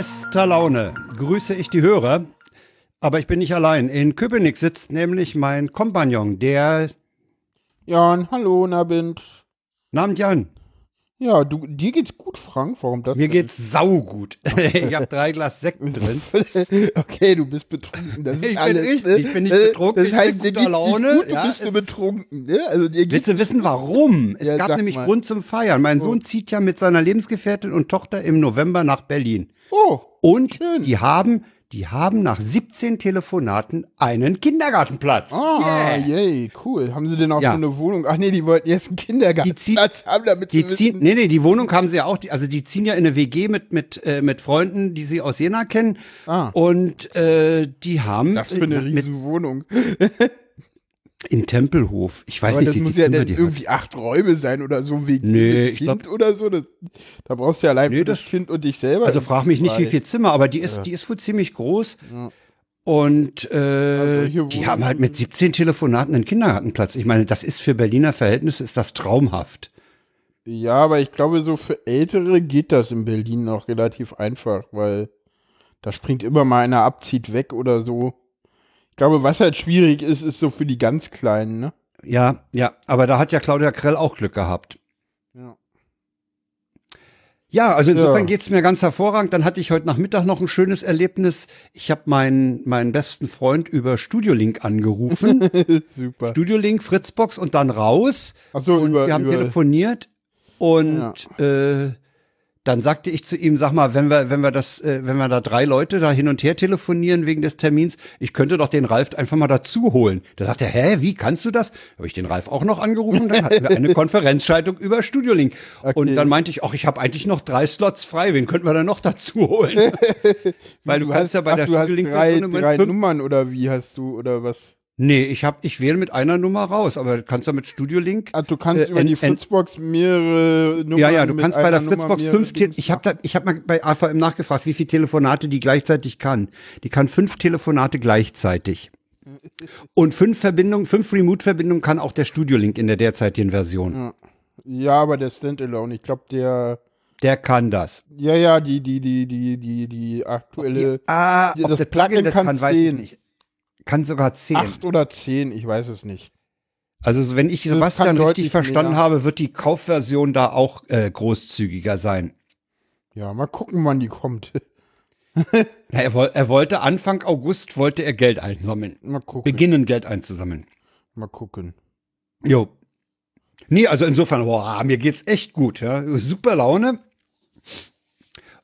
bester Laune grüße ich die Hörer. Aber ich bin nicht allein. In Köpenick sitzt nämlich mein Kompagnon, der. Jan, hallo, Nabend. Namens Jan. Ja, du, dir geht's gut, Frank. Warum das? Mir geht's saugut. ich habe drei Glas Sekt drin. okay, du bist betrunken. Das ist ich alles, bin richtig, ne? ich bin nicht betrunken, Das heißt, ich bin guter Laune. Gut, du Ja, bist nur betrunken. Ne? Also Willst du wissen, warum? Es Ja, gab nämlich mal. Grund zum Feiern. Mein Sohn zieht ja mit seiner Lebensgefährtin und Tochter im November nach Berlin. Oh, Und Schön. die haben, die haben nach 17 Telefonaten einen Kindergartenplatz. ah, Yeah. yay, cool. Haben sie denn auch Ja. eine Wohnung? Ach nee, die wollten jetzt einen Kindergarten Die ziehen- haben, damit Die sie ziehen, nee, nee, die Wohnung haben sie ja auch, also die ziehen ja in eine WG mit, mit, äh, mit Freunden, die sie aus Jena kennen. Ah. Und äh, die haben das für eine äh, mit, riesen Wohnung. In Tempelhof. Ich weiß Aber nicht, das wie muss ja Zimmer dann die hat. irgendwie acht Räume sein oder so wegen Nee, ich Kind oder so. Das, da brauchst du ja allein Nee, das, das- Kind und dich selber. Also frag mich nicht, wie viel. Zimmer, aber die ist, die ist wohl ziemlich groß. Ja. Und äh, solche die haben halt mit 17 Telefonaten einen Kindergartenplatz. Ich meine, das ist für Berliner Verhältnisse ist das traumhaft. Ja, aber ich glaube, so für Ältere geht das in Berlin noch relativ einfach, weil da springt immer mal einer ab, zieht weg oder so. Ich glaube, was halt schwierig ist, ist so für die ganz Kleinen, ne? Ja, ja, aber da hat ja Claudia Krell auch Glück gehabt. Ja. Ja, also insofern Ja. geht's mir ganz hervorragend. Dann hatte ich heute Nachmittag noch ein schönes Erlebnis. Ich habe meinen, meinen besten Freund über Studiolink angerufen. Super. Studiolink, Fritzbox und dann raus. Achso, Und über, wir haben über telefoniert und äh, dann sagte ich zu ihm, sag mal, wenn wir, wenn wir das, äh, wenn wir da drei Leute da hin und her telefonieren wegen des Termins, ich könnte doch den Ralf einfach mal dazu holen. Da sagt er, hä, wie kannst du das? Habe ich den Ralf auch noch angerufen, dann hatten wir eine Konferenzschaltung über Studiolink. Und Okay. dann meinte ich, ach, ich habe eigentlich noch drei Slots frei, wen könnten wir dann noch dazu holen? Weil du, kannst hast, ja bei ach, der du Studiolink drei, drei fünf- Nummern oder wie hast du oder was? Nee, ich hab, ich wähle mit einer Nummer raus, aber du kannst ja mit Studiolink Ah, du kannst Äh, über die Fritzbox mehrere Nummern Ja, ja, du kannst bei der Fritzbox fünf, Te Dings ich habe ich habe mal bei AVM nachgefragt, wie viele Telefonate die gleichzeitig kann. Die kann fünf Telefonate gleichzeitig. Und fünf Verbindungen, fünf Remote-Verbindungen kann auch der Studio-Link in der derzeitigen Version. Ja, aber der Standalone, ich glaube, der. Der kann das. Ja, ja, die, die, die, die, die, die aktuelle. Die, ah, die- ob das Plugin Plugin das kann kann, weiß ich nicht. Kann sogar zehn. acht oder zehn, ich weiß es nicht. Also so, wenn ich Das Sebastian richtig verstanden mehr. habe, wird die Kaufversion da auch äh, großzügiger sein. Ja, mal gucken, wann die kommt. Ja, er, er wollte Anfang August wollte er Geld einsammeln. mal gucken. Beginnen Geld einzusammeln. Mal gucken. Jo. Nee, also insofern, boah, mir geht's echt gut, ja. Super Laune.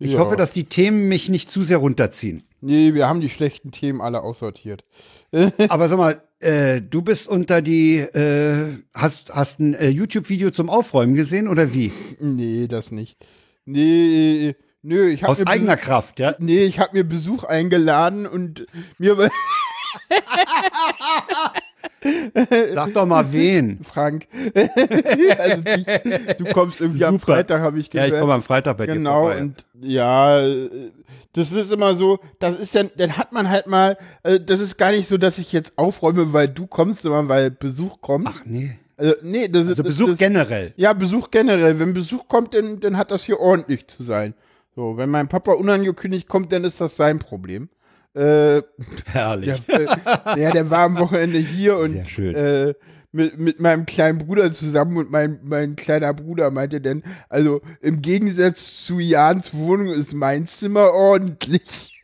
Ich Ja. hoffe, dass die Themen mich nicht zu sehr runterziehen. Nee, wir haben die schlechten Themen alle aussortiert. Aber sag mal, äh, du bist unter die, äh, hast, hast ein äh, YouTube-Video zum Aufräumen gesehen oder wie? Nee, das nicht. Nee, nö, ich habe Aus eigener Kraft, ja? Nee, ich habe mir Besuch eingeladen und mir Sag doch mal wen. Frank. also dich, du kommst irgendwie am Super. Freitag, habe ich Ja, gehört. ich komme am Freitag bei dir Genau, und ja, äh, das ist immer so, das ist dann, dann hat man halt mal, äh, das ist gar nicht so, dass ich jetzt aufräume, weil du kommst, sondern weil Besuch kommt. Ach nee. Also, nee, das ist Also das, Besuch das, generell. Ja, Besuch generell. Wenn Besuch kommt, dann, dann hat das hier ordentlich zu sein. So, wenn mein Papa unangekündigt kommt, dann ist das sein Problem. Äh, Herrlich. der, äh, ja, der war am Wochenende hier und Sehr schön. Äh, mit, mit meinem kleinen Bruder zusammen und mein, mein kleiner Bruder meinte dann, also im Gegensatz zu Jans Wohnung ist mein Zimmer ordentlich.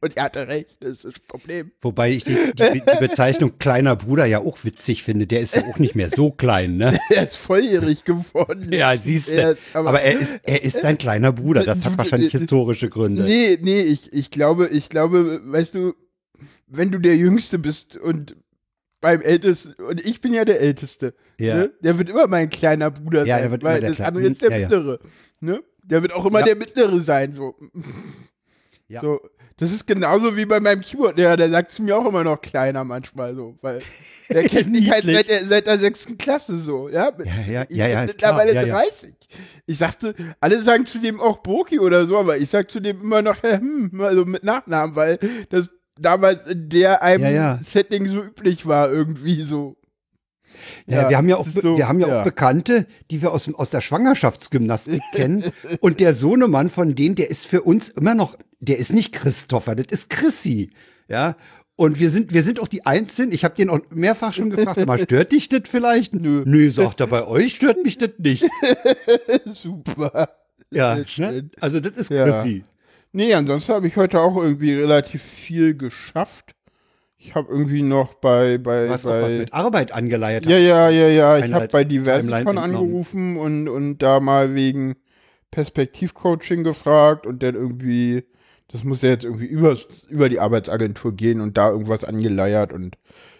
Und er hatte recht, das ist das Problem. Wobei ich die, die, die Bezeichnung kleiner Bruder ja auch witzig finde. Der ist ja auch nicht mehr so klein, ne? Er ist volljährig geworden. Ja, siehst du. ist- Aber, er ist, er ist dein kleiner Bruder. Das hat wahrscheinlich historische Gründe. Nee, nee, ich, ich glaube, ich glaube, weißt du, wenn du der Jüngste bist und beim Ältesten, und ich bin ja der Älteste, Ja. ne? der wird immer mein kleiner Bruder Ja, sein, der wird weil immer der das andere ist der Ja. Mittlere. Ne? Der wird auch immer der Mittlere sein, so. Ja. so. Das ist genauso wie bei meinem Keyboard-Lehrer, der sagt zu mir auch immer noch kleiner manchmal so, weil der kennt mich halt seit der, seit der sechsten Klasse so, ja. Ja, ja, Ich ja, ja, bin ist klar. mittlerweile Ja, ja. 30. Ich sagte, alle sagen zu dem auch Boki oder so, aber ich sag zu dem immer noch, hm, also mit Nachnamen, weil das damals in der einem Ja, ja. Setting so üblich war, irgendwie so. Ja, Ja, wir haben ja auch, so- wir haben ja, ja. auch Bekannte, die wir aus, aus der Schwangerschaftsgymnastik kennen. Und der Sohnemann von denen, der ist für uns immer noch, der ist nicht Christopher, das ist Chrissy. Ja. Und wir sind, wir sind auch die Einzigen, ich habe den auch mehrfach schon gefragt, mal stört dich das vielleicht? Nö. Nö, sagt er, bei euch stört mich das nicht. Super. Ja, ne? also das ist Ja. Chrissy. Nee, ansonsten habe ich heute auch irgendwie relativ viel geschafft. Ich habe irgendwie noch bei, bei, Du hast auch was bei mit Arbeit angeleiert. Ja, ja, ja, ja. Ich habe bei Diversicon entnommen. angerufen und, und da mal wegen Perspektivcoaching gefragt und dann irgendwie, das muss ja jetzt irgendwie über, über die Arbeitsagentur gehen und da irgendwas angeleiert und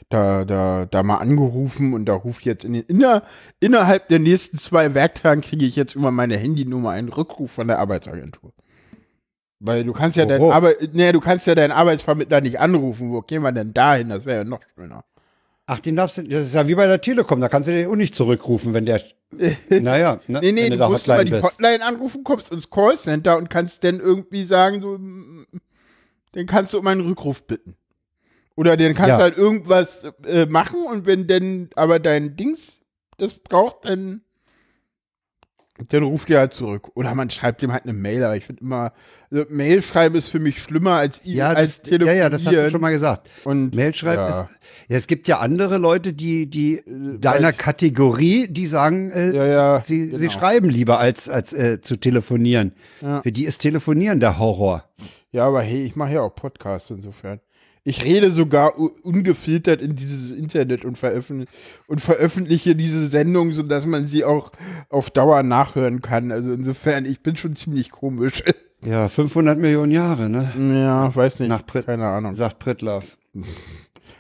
da, da, da mal angerufen und da ruft jetzt in den, inner, innerhalb der nächsten zwei Werktagen kriege ich jetzt über meine Handynummer einen Rückruf von der Arbeitsagentur. Weil du kannst ja dein Oho. Arbeit, nee, du kannst ja deinen Arbeitsvermittler nicht anrufen. Wo gehen wir denn da hin? Das wäre ja noch schöner. Ach, den darfst du, das ist ja wie bei der Telekom, da kannst du den auch nicht zurückrufen, wenn der, naja, ne, Nee, nee, wenn du da musst über die. Hotline anrufen, kommst ins Callcenter und kannst dann irgendwie sagen, so, mm, dann kannst du um einen Rückruf bitten. Oder dann kannst Ja. du halt irgendwas äh, machen und wenn dann aber dein Dings das braucht, dann, dann ruft ihr halt zurück. Oder man schreibt ihm halt eine Mail, aber ich finde immer, also Mail schreiben ist für mich schlimmer als, I- Ja, als das, ja, ja, das hast du telefonieren. schon mal gesagt. Und Mail schreiben ja. ist. Ja, es gibt ja andere Leute, die, die deiner weil- Kategorie, die sagen, äh, Ja, ja, sie, sie genau. schreiben lieber als, als äh, zu telefonieren. Für die ist Telefonieren der Horror. Ja, aber hey, ich mache ja auch Podcasts insofern. Ich rede sogar ungefiltert in dieses Internet und, veröffentlich und veröffentliche diese Sendung, sodass man sie auch auf Dauer nachhören kann. Also insofern, ich bin schon ziemlich komisch. Ja, 500 Millionen Jahre, ne? ja, weiß nicht. Nach Prit- Keine Ahnung. Sagt Pritlaff.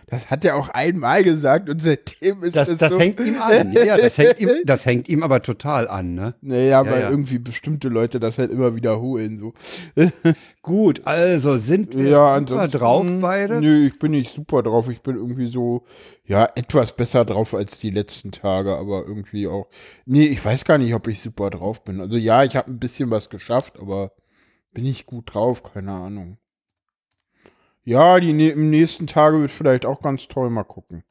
Das hat er auch einmal gesagt und seitdem ist Das, das, das so. hängt ihm an. Ja, ja, das hängt ihm, das hängt ihm aber total an, ne? Naja, weil ja. irgendwie bestimmte Leute das halt immer wiederholen. So. Gut, also sind wir Ja, super drauf beide? Nö, ich bin nicht super drauf. Ich bin irgendwie so, ja, etwas besser drauf als die letzten Tage, aber irgendwie auch. Nee, ich weiß gar nicht, ob ich super drauf bin. Also ja, ich habe ein bisschen was geschafft, aber bin ich gut drauf? Keine Ahnung. Ja, die ne im nächsten Tage wird vielleicht auch ganz toll. Mal gucken.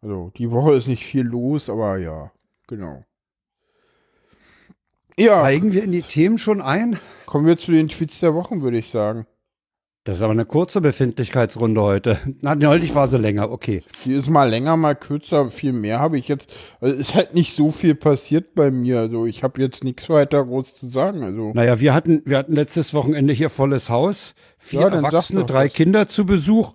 Also, die Woche ist nicht viel los, aber ja, genau. Ja, Steigen wir in die Themen schon ein? kommen wir zu den Tweets der Wochen, würde ich sagen. Das ist aber eine kurze Befindlichkeitsrunde heute. Na, neulich war sie länger, okay. Die ist mal länger, mal kürzer, viel mehr habe ich jetzt. Also ist halt nicht so viel passiert bei mir. Also ich habe jetzt nichts weiter groß zu sagen. Also Naja, wir hatten, wir hatten letztes Wochenende hier volles Haus. Vier Ja, Erwachsene, drei was. Kinder zu Besuch.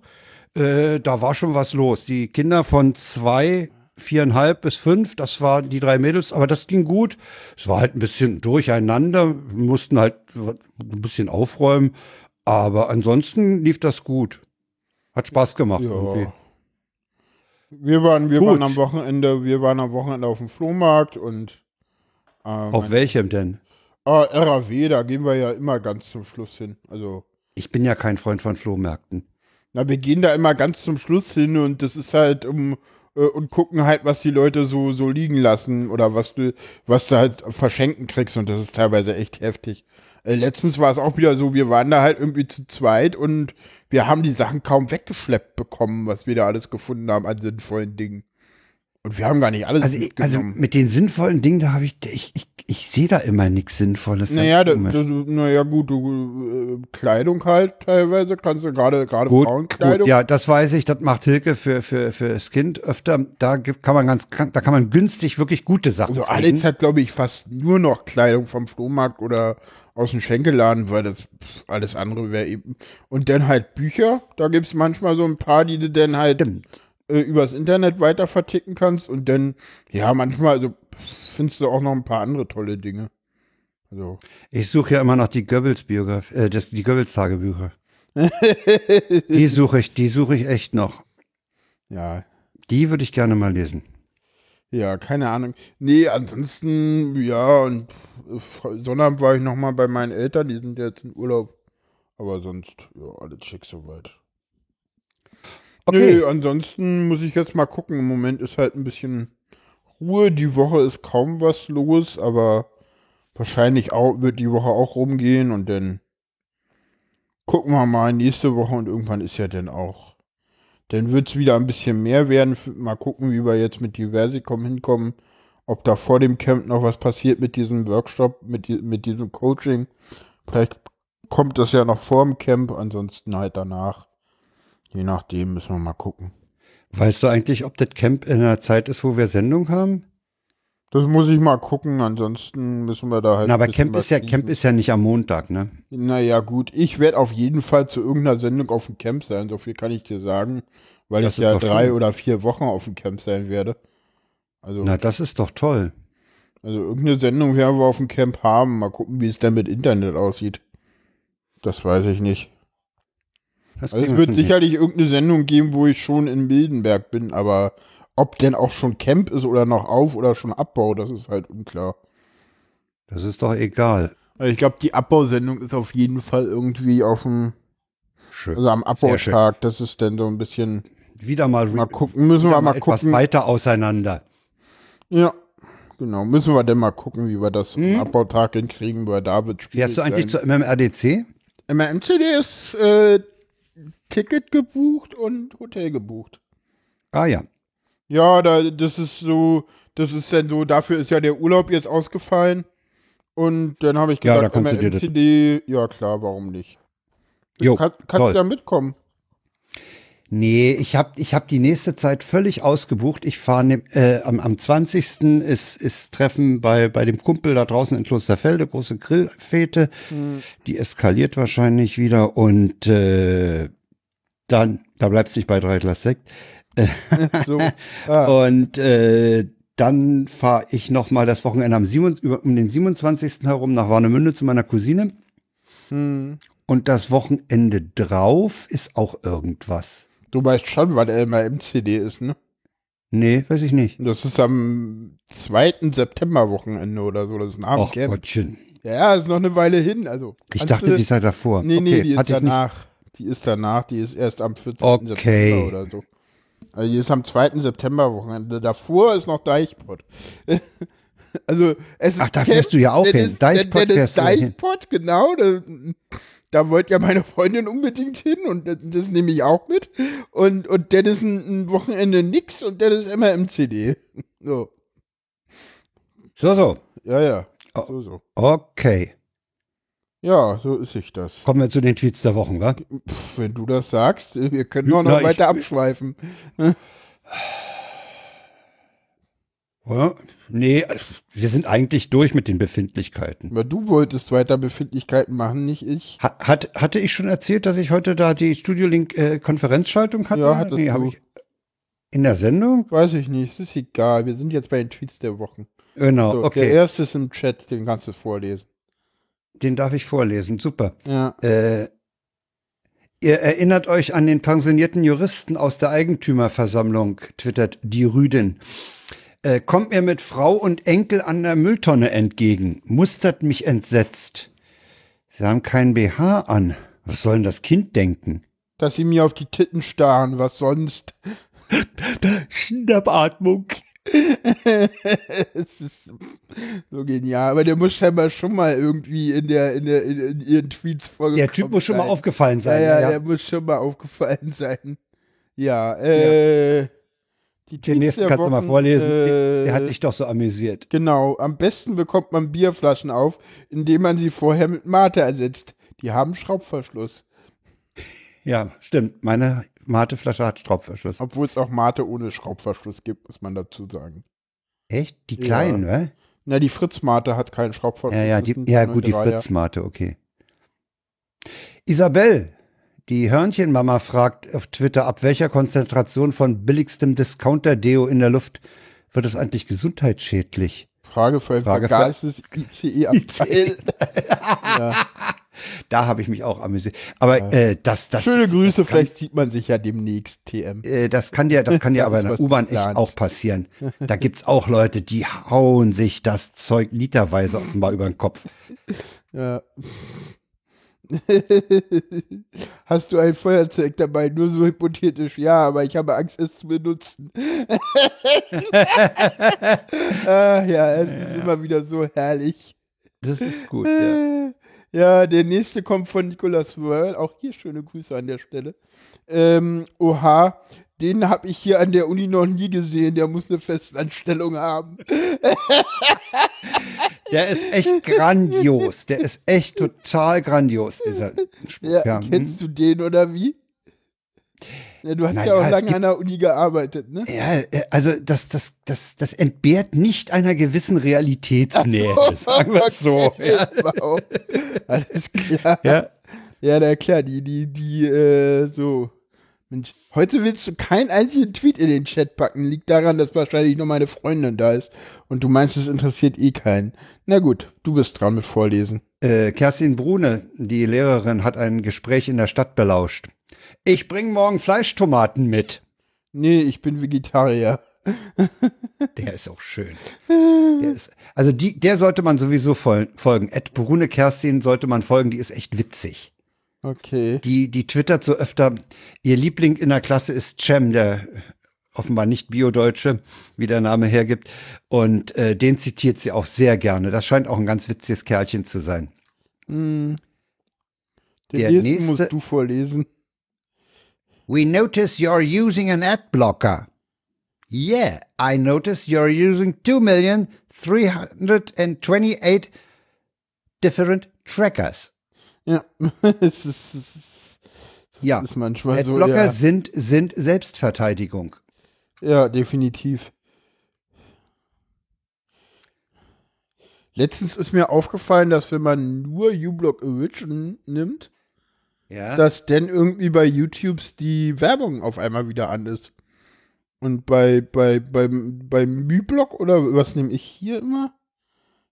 Äh, da war schon was los. Die Kinder von zwei, viereinhalb bis fünf, das waren die drei Mädels, aber das ging gut. Es war halt ein bisschen durcheinander. Wir mussten halt ein bisschen aufräumen. Aber ansonsten lief das gut. Hat Spaß gemacht. irgendwie. ja. Wir waren, wir Gut. waren am Wochenende, wir waren am Wochenende auf dem Flohmarkt und ähm, Auf welchem denn? ah, RAW, da gehen wir ja immer ganz zum Schluss hin. Also Ich bin ja kein Freund von Flohmärkten. Na, wir gehen da immer ganz zum Schluss hin und das ist halt um äh, und gucken halt, was die Leute so so liegen lassen oder was du was du halt verschenken kriegst und das ist teilweise echt heftig. Äh, letztens war es auch wieder so, wir waren da halt irgendwie zu zweit und wir haben die Sachen kaum weggeschleppt bekommen, was wir da alles gefunden haben an sinnvollen Dingen. Und wir haben gar nicht alles Also, also mit den sinnvollen Dingen, da habe ich, ich, ich, ich sehe da immer nichts Sinnvolles. naja, da, Komisch. da, naja, gut, du, äh, Kleidung halt teilweise, kannst du gerade gerade Frauenkleidung. gut, ja, das weiß ich, das macht Hilke für, für, für das Kind öfter. Da gibt, kann man ganz, kann, da kann man günstig wirklich gute Sachen Also kriegen. Alex hat, glaube ich, fast nur noch Kleidung vom Flohmarkt oder aus dem Schenkelladen, weil das pff, alles andere wäre eben. Und dann halt Bücher. Da gibt es manchmal so ein paar, die du dann halt äh, übers Internet weiter verticken kannst. Und dann, ja, manchmal also, findest du auch noch ein paar andere tolle Dinge. Also, Ich suche ja immer noch die Goebbels-Biografie, äh, das, die Goebbels-Tagebücher. die suche ich, die suche ich echt noch. ja, Die würde ich gerne mal lesen. Ja, keine Ahnung. Nee, ansonsten, ja, und Sonnabend war ich nochmal bei meinen Eltern, die sind jetzt in Urlaub. Aber sonst, ja, alles schick soweit. Okay. Nö, ansonsten muss ich jetzt mal gucken. Im Moment ist halt ein bisschen Ruhe. Die Woche ist kaum was los, aber wahrscheinlich auch, wird die Woche auch rumgehen und dann gucken wir mal nächste Woche und irgendwann ist ja dann auch dann wird es wieder ein bisschen mehr werden. Mal gucken, wie wir jetzt mit Diversicom hinkommen. Ob da vor dem Camp noch was passiert mit diesem Workshop, mit, mit diesem Coaching. Vielleicht kommt das ja noch vor dem Camp, ansonsten halt danach. Je nachdem müssen wir mal gucken. Weißt du eigentlich, ob das Camp in einer Zeit ist, wo wir Sendung haben? Das muss ich mal gucken, ansonsten müssen wir da halt. Na, aber Camp ist ja Camp ist ja nicht am Montag, ne? Naja, gut, ich werde auf jeden Fall zu irgendeiner Sendung auf dem Camp sein, so viel kann ich dir sagen, weil das ich ja drei schön. oder vier Wochen auf dem Camp sein werde. Also, Na, das ist doch toll. Also irgendeine Sendung werden wir auf dem Camp haben. Mal gucken, wie es dann mit Internet aussieht. Das weiß ich nicht. Also es wird sicherlich irgendeine Sendung geben, wo ich schon in Mildenberg bin, aber ob denn auch schon Camp ist oder noch auf oder schon Abbau, das ist halt unklar. Das ist doch egal. Also ich glaube, die Abbausendung ist auf jeden Fall irgendwie auf dem, schön. also am Abbautag. Das ist dann so ein bisschen. Wieder mal, mal gucken, müssen wir mal etwas gucken. weiter auseinander. Ja, genau. Müssen wir denn mal gucken, wie wir das hm? am Abbautag hinkriegen, weil da wird spielen. Fährst du eigentlich sein. zur MMRDC? MMCD ist äh, Ticket gebucht und Hotel gebucht. Ah ja. Ja, da, das ist so, das ist dann so, dafür ist ja der Urlaub jetzt ausgefallen. Und dann habe ich gesagt, ja, da kannst du MCD, ja klar, warum nicht? Jo, kann, kannst du da mitkommen? Nee, ich habe ich hab die nächste Zeit völlig ausgebucht. Ich fahre ne, äh, am, am 20. ist, ist Treffen bei, bei dem Kumpel da draußen in Klosterfelde, große Grillfete. Hm. Die eskaliert wahrscheinlich wieder und äh, dann, da bleibt es nicht bei drei Glas Sekt. so. ah. Und äh, dann fahre ich noch mal das Wochenende am 7, um den 27. herum nach Warnemünde zu meiner Cousine. Hm. Und das Wochenende drauf ist auch irgendwas. Du weißt schon, wann er immer MCD ist, ne? Nee, weiß ich nicht. Das ist am 2. September-Wochenende oder so. Das ist ein Abendcamp. Gottchen. Ja, ist noch eine Weile hin. Also, ich dachte, die sei davor. Nee, nee, okay, die ist danach. Die ist danach. Die ist erst am 14. Okay. September oder so. Also die ist am 2. September-Wochenende. Davor ist noch Deichpot. also es ist Ach, da fährst du ja auch hin. Deichpot fährst du Deichpot, genau. Da, da wollte ja meine Freundin unbedingt hin und das, das nehme ich auch mit. Und, und das ist ein, ein Wochenende nix und das ist immer im CD. So. So, so. Ja, ja. So, so. Okay. Ja, so ist sich das. Kommen wir zu den Tweets der Wochen, wa? Pff, wenn du das sagst, wir können noch, noch weiter ich, abschweifen. Ja, nee, wir sind eigentlich durch mit den Befindlichkeiten. Aber du wolltest weiter Befindlichkeiten machen, nicht ich. Hat, hat, hatte ich schon erzählt, dass ich heute da die Studio-Link-Konferenzschaltung äh, hatte? Ja, hattest nee, habe ich in der Sendung? Weiß ich nicht, es ist egal. Wir sind jetzt bei den Tweets der Wochen. Genau, so, okay. Der erste ist im Chat, den kannst du vorlesen. Den darf ich vorlesen, super. Ja. Äh, ihr erinnert euch an den pensionierten Juristen aus der Eigentümerversammlung, twittert die Rüdin. Äh, kommt mir mit Frau und Enkel an der Mülltonne entgegen, mustert mich entsetzt. Sie haben keinen BH an. Was soll denn das Kind denken? Dass sie mir auf die Titten starren, was sonst? Schnappatmung. es ist so genial. Aber der muss scheinbar schon mal irgendwie in der in der in, in ihren Tweets vorgekommen Der Typ muss schon mal aufgefallen sein. Ja, ja, ja, der muss schon mal aufgefallen sein. Ja, äh. Ja. Den nächsten kannst Wochen, du mal vorlesen. Äh, der hat dich doch so amüsiert. Genau. Am besten bekommt man Bierflaschen auf, indem man sie vorher mit Mate ersetzt. Die haben Schraubverschluss. Ja, stimmt. Meine Mateflasche hat Schraubverschluss. Obwohl es auch Mate ohne Schraubverschluss gibt, muss man dazu sagen. Echt? Die kleinen, ja. ne? Na, die Fritz-Mate hat keinen Schraubverschluss. Ja, ja, die, ja gut, die Fritz-Mate, okay. Isabel, die Hörnchenmama fragt auf Twitter, ab welcher Konzentration von billigstem Discounter-Deo in der Luft wird es eigentlich gesundheitsschädlich? Frage für ein Frage vergastes ICE-Abteil. ja. Da habe ich mich auch amüsiert. Aber ja. äh, das, das Schöne Grüße, das kann, vielleicht sieht man sich ja demnächst TM. Äh, das kann dir, das kann dir aber in der U-Bahn echt auch passieren. Da gibt es auch Leute, die hauen sich das Zeug literweise offenbar über den Kopf. Ja. Hast du ein Feuerzeug dabei? Nur so hypothetisch, ja, aber ich habe Angst, es zu benutzen. ah, ja, es ist immer wieder so herrlich. Das ist gut, ja. Ja, der nächste kommt von Nicolas Wörl. Auch hier schöne Grüße an der Stelle. Ähm, oha, den habe ich hier an der Uni noch nie gesehen. Der muss eine Festanstellung haben. Der ist echt grandios. Der ist echt total grandios, dieser Spruch. Ja, ja. Kennst du den oder wie? Ja, du hast naja, ja auch lange an der Uni gearbeitet, ne? Ja, äh, also das, das, das, das entbehrt nicht einer gewissen Realitätsnähe, sagen wir es so. Ja. Wow. Alles klar. Ja, ja na klar, die, die, die, äh, so. Mensch, heute willst du keinen einzigen Tweet in den Chat packen. Liegt daran, dass wahrscheinlich nur meine Freundin da ist. Und du meinst, es interessiert eh keinen. Na gut, du bist dran mit Vorlesen. Äh, Kerstin Brune, die Lehrerin, hat ein Gespräch in der Stadt belauscht. Ich bring morgen Fleischtomaten mit. Nee, ich bin Vegetarier. Der ist auch schön. Ist, also die, der sollte man sowieso fol folgen. Ed Brune Kerstin sollte man folgen, die ist echt witzig. Okay. Die, die twittert so öfter, ihr Liebling in der Klasse ist Cem, der offenbar nicht Bio-Deutsche, wie der Name hergibt. Und äh, den zitiert sie auch sehr gerne. Das scheint auch ein ganz witziges Kerlchen zu sein. Mm. Den der nächste musst du vorlesen. We notice you're using an ad blocker. Yeah, I notice you're using 2,328 different trackers. Ja, es ist, es ja. ist manchmal Adblocker so. Ja. sind, sind Selbstverteidigung. Ja, definitiv. Letztens ist mir aufgefallen, dass wenn man nur uBlock Origin nimmt, ja. dass dann irgendwie bei YouTubes die Werbung auf einmal wieder an ist. Und bei, bei, beim, beim MyBlock oder was nehme ich hier immer?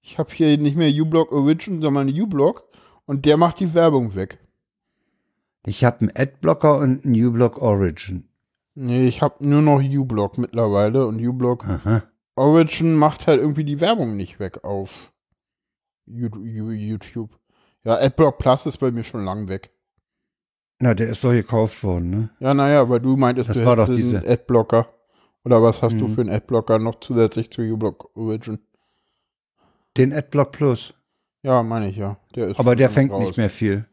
Ich habe hier nicht mehr uBlock Origin, sondern uBlock. Und der macht die Werbung weg. Ich habe einen Adblocker und einen uBlock Origin. Nee, ich habe nur noch uBlock mittlerweile und uBlock Aha. Origin macht halt irgendwie die Werbung nicht weg auf YouTube. Ja, Adblock Plus ist bei mir schon lang weg. Na, der ist doch gekauft worden, ne? Ja, naja, aber du meintest, das du war doch diese... einen Adblocker. Oder was hast mhm. du für einen Adblocker noch zusätzlich zu uBlock Origin? Den Adblock Plus. Ja, meine ich ja. Der ist Aber der fängt raus. nicht mehr viel.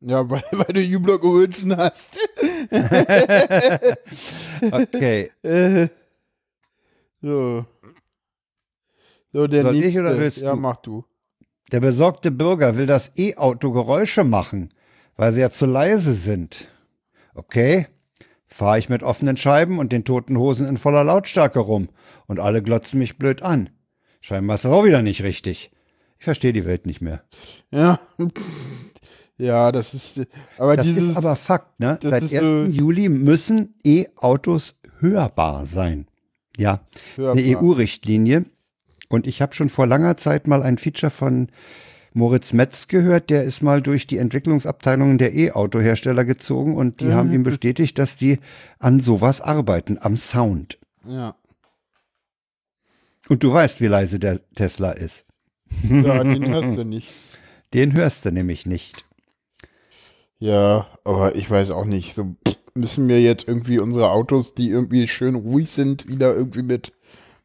Ja, weil, weil du U-Block Origin hast. okay. so. So, der Soll nächste. ich oder willst ja, du? mach du. Der besorgte Bürger will das E-Auto Geräusche machen, weil sie ja zu leise sind. Okay. Fahre ich mit offenen Scheiben und den toten Hosen in voller Lautstärke rum und alle glotzen mich blöd an. Scheinbar ist das auch wieder nicht richtig. Ich verstehe die Welt nicht mehr. Ja. Ja, das ist. Aber das dieses, ist aber Fakt, ne? Seit 1. So Juli müssen E-Autos hörbar sein. Ja, hörbar. eine EU-Richtlinie. Und ich habe schon vor langer Zeit mal ein Feature von Moritz Metz gehört, der ist mal durch die Entwicklungsabteilungen der E-Auto-Hersteller gezogen und die mhm. haben ihm bestätigt, dass die an sowas arbeiten, am Sound. Ja. Und du weißt, wie leise der Tesla ist. Ja, den hörst du nicht. Den hörst du nämlich nicht. Ja, aber ich weiß auch nicht. So müssen wir jetzt irgendwie unsere Autos, die irgendwie schön ruhig sind, wieder irgendwie mit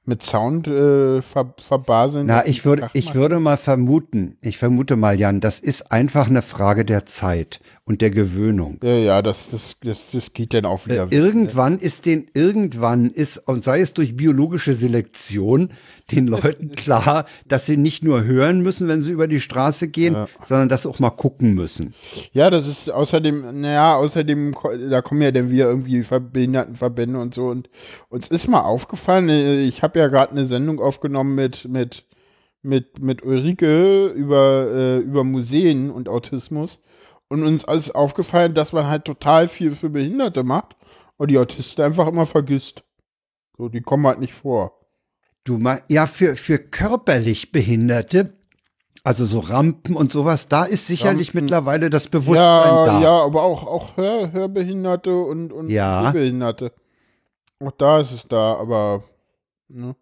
mit Sound äh, ver verbaseln. Na, ich würde, ich würde mal vermuten, ich vermute mal, Jan, das ist einfach eine Frage der Zeit und der Gewöhnung. Ja, ja, das, das, das, das geht dann auch wieder. Äh, irgendwann ne? ist den, irgendwann ist, und sei es durch biologische Selektion, den Leuten klar, dass sie nicht nur hören müssen, wenn sie über die Straße gehen, ja. sondern dass sie auch mal gucken müssen. Ja, das ist außerdem, naja, außerdem, da kommen ja dann wieder irgendwie Behindertenverbände und so. Und uns ist mal aufgefallen, äh, ich habe ja gerade eine Sendung aufgenommen mit, mit, mit, mit Ulrike über, äh, über Museen und Autismus. Und uns ist aufgefallen, dass man halt total viel für Behinderte macht und die Autisten einfach immer vergisst. So, die kommen halt nicht vor. Du mal, ja, für, für körperlich Behinderte, also so Rampen und sowas, da ist sicherlich Rampen. mittlerweile das Bewusstsein ja, da. Ja, aber auch, auch Hör, Hörbehinderte und, und ja. Behinderte. Auch da ist es da, aber. Ne?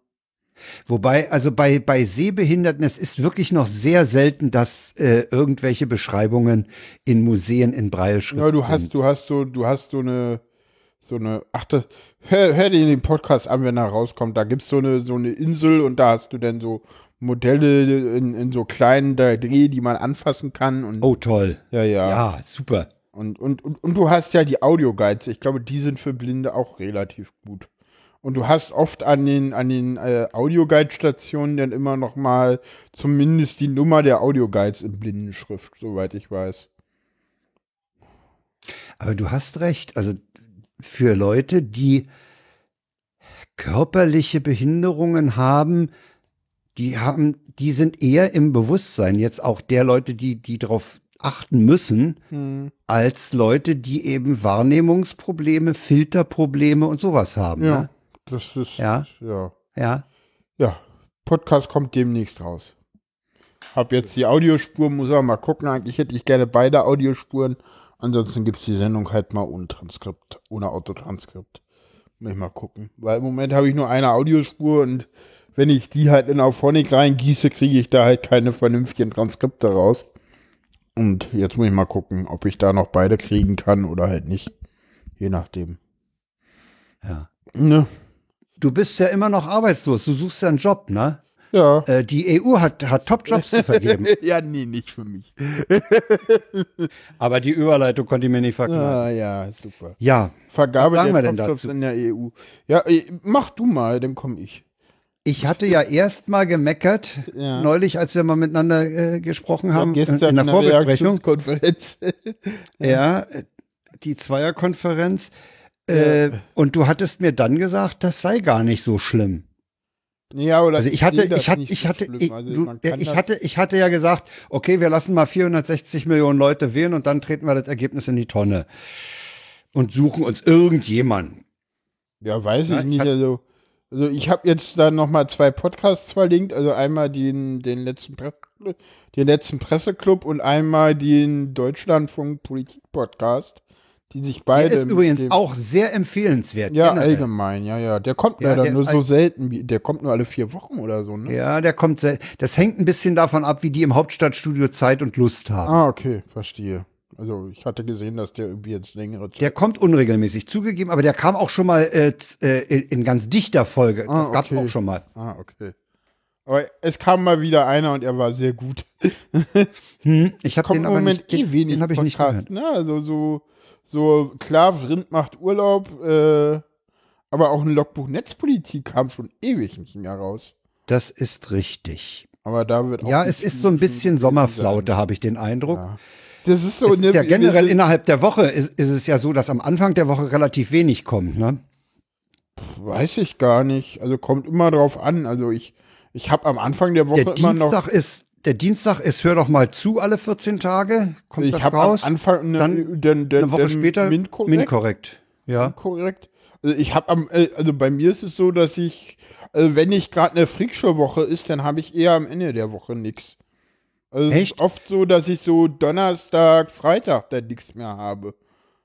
Wobei, also bei, bei Sehbehinderten, es ist wirklich noch sehr selten, dass äh, irgendwelche Beschreibungen in Museen in Breilschrift Ja, du hast, sind. du hast so, du hast so eine, so eine, ach, das, hör, hör dir den Podcast an, wenn er rauskommt. Da gibt es so eine, so eine Insel und da hast du dann so Modelle in, in so kleinen 3D, die man anfassen kann. Und, Oh, toll. ja, ja. Ja, super. Und, und, und, und du hast ja die Audioguides. Ich glaube, die sind für Blinde auch relativ gut. Und du hast oft an den, an den äh, Audioguide-Stationen dann immer noch mal zumindest die Nummer der Audioguides in Blindenschrift, soweit ich weiß. Aber du hast recht. Also für Leute, die körperliche Behinderungen haben, die haben, die sind eher im Bewusstsein jetzt auch der Leute, die, die darauf achten müssen, Hm. als Leute, die eben Wahrnehmungsprobleme, Filterprobleme und sowas haben. Ja, Ne? Das ist, Ja. ja. Ja. Ja, Podcast kommt demnächst raus. Hab jetzt die Audiospur, muss aber mal gucken. Eigentlich hätte ich gerne beide Audiospuren. Ansonsten gibt es die Sendung halt mal ohne Transkript, ohne Autotranskript. Muss ich mal gucken. Weil im Moment habe ich nur eine Audiospur und wenn ich die halt in Auphonic reingieße, kriege ich da halt keine vernünftigen Transkripte raus. Und jetzt muss ich mal gucken, ob ich da noch beide kriegen kann oder halt nicht. Je nachdem. ja. Ne? Du bist ja immer noch arbeitslos. Du suchst ja einen Job, ne? Ja. Äh, die EU hat, hat Top-Jobs zu vergeben. ja, nee, nicht für mich. Aber die Überleitung konnte ich mir nicht verknallen. Ah, ja, super. Ja, Vergabe Was sagen der wir denn Topjobs dazu? in der EU. Ja, eh, mach du mal, dann komm ich. ich hatte ja erst mal gemeckert, Ja. neulich, als wir mal miteinander äh, gesprochen haben, Ja, in der Vorbesprechung. Ja, äh, die Zweierkonferenz. Äh, und du hattest mir dann gesagt, das sei gar nicht so schlimm. ja, oder Also ich hatte, ich hatte, ich hatte, ich, Also du, ich hatte, ich hatte ja gesagt, okay, wir lassen mal 460 Millionen Leute wählen und dann treten wir das Ergebnis in die Tonne und suchen uns irgendjemanden. Ja, weiß Ja, ich ich nicht. hat- Also, also ich habe jetzt da noch mal zwei Podcasts verlinkt. Also einmal den, den, letzten, Pre den letzten Presseclub und einmal den Deutschlandfunk Politik-Podcast, die sich Der beide... ist mit übrigens auch sehr empfehlenswert. Ja, generell. allgemein, ja, ja. Der kommt Ja, leider der nur ist so selten. Der kommt nur alle vier Wochen oder so, ne? Ja, der kommt sehr, das hängt ein bisschen davon ab, wie die im Hauptstadtstudio Zeit und Lust haben. Ah, okay, verstehe. Also ich hatte gesehen, dass der irgendwie jetzt längere Zeit. Der kommt unregelmäßig zugegeben, aber der kam auch schon mal äh, äh, in, ganz dichter Folge. Ah, das gab's okay. auch schon mal. Ah, okay. Aber es kam mal wieder einer und er war sehr gut. Hm, ich habe den im Moment nicht, eh wenig den ich nicht gehört. Ne? Also so, so klar, Vrind macht Urlaub, äh, aber auch ein Logbuch Netzpolitik kam schon ewig nicht mehr raus. Das ist richtig. Aber da wird auch Ja, es ist so ein bisschen Sommerflaute, habe ich den Eindruck. Ja. Das ist so es ist eine- ja generell innerhalb der Woche ist, ist es ja so, dass am Anfang der Woche relativ wenig kommt. Ne? Weiß ich gar nicht. Also kommt immer drauf an. Also ich, ich habe am Anfang der Woche Der immer noch. Dienstag ist, der Dienstag ist, hör doch mal zu, alle 14 Tage. Kommt Ich habe am? Anfang eine, dann den, den, Eine Woche später MINT-korrekt. MINT-korrekt. Ja. korrekt. Also ich habe am, äh, also bei mir ist es so, dass ich, also wenn nicht gerade eine Freakshow-Woche ist, dann habe ich eher am Ende der Woche nichts. Also es Echt? ist oft so, dass ich so Donnerstag, Freitag dann nichts mehr habe.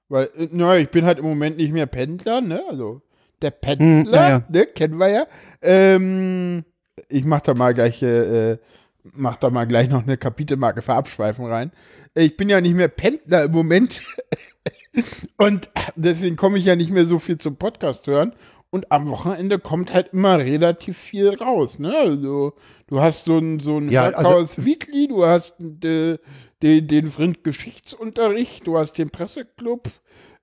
Weil, äh, naja, ich bin halt im Moment nicht mehr Pendler, ne? Also der Pendler, Hm, ja, ja. ne, kennen wir ja. Ähm, ich mach da mal gleich, äh, mach da mal gleich noch eine Kapitelmarke für Abschweifen rein. Ich bin ja nicht mehr Pendler im Moment. Und deswegen komme ich ja nicht mehr so viel zum Podcast hören. Und am Wochenende kommt halt immer relativ viel raus. Ne? Also, du hast so ein, so ein Ja, Hörchaos Weekly, du hast de, de, den Vrind Geschichtsunterricht, du hast den Presseclub,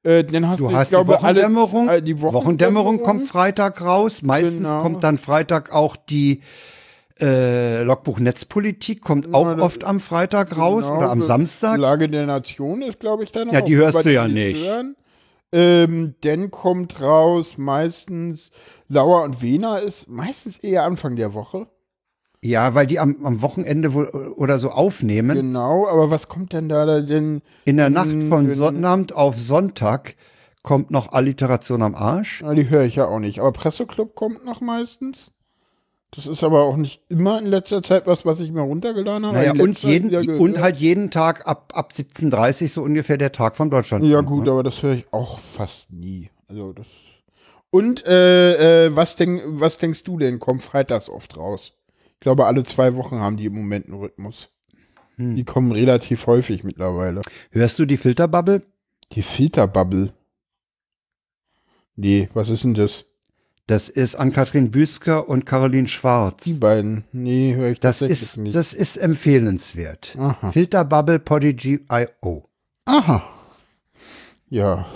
äh, dann hast du, Du ich hast glaube, die Wochendämmerung. alle, äh, die Wochendämmerung kommt Freitag raus. Meistens Genau. kommt dann Freitag auch die äh, Logbuch Netzpolitik, kommt auch Ja, oft am Freitag raus Genau, oder am Samstag. Lage der Nation ist, glaube ich, dann Ja, auch, die hörst du ja die nicht. hören. Ähm, dann kommt raus meistens Lauer und Wiener ist meistens eher Anfang der Woche. Ja, weil die am, am Wochenende wohl oder so aufnehmen. Genau, aber was kommt denn da, da denn? In der Nacht von Sonnabend auf Sonntag kommt noch Alliteration am Arsch. Na, die höre ich ja auch nicht. Aber Presseclub kommt noch meistens. Das ist aber auch nicht immer in letzter Zeit was, was ich mir runtergeladen habe. Naja, und, jeden, und halt jeden Tag ab, ab 17.30 so ungefähr der Tag von Deutschland. Ja, gut, aber das höre ich auch fast nie. Also das. Und äh, äh, was, denk, was denkst du denn? Kommt freitags oft raus? Ich glaube, alle zwei Wochen haben die im Moment einen Rhythmus. Hm. Die kommen relativ häufig mittlerweile. Hörst du die Filterbubble? Die Filterbubble. Nee, was ist denn das? Das ist Ann-Kathrin Büsker und Caroline Schwarz. Die beiden. Nee, höre ich Das ist, nicht. das ist empfehlenswert. Aha. Filterbubble Podigy IO. Aha. Ja.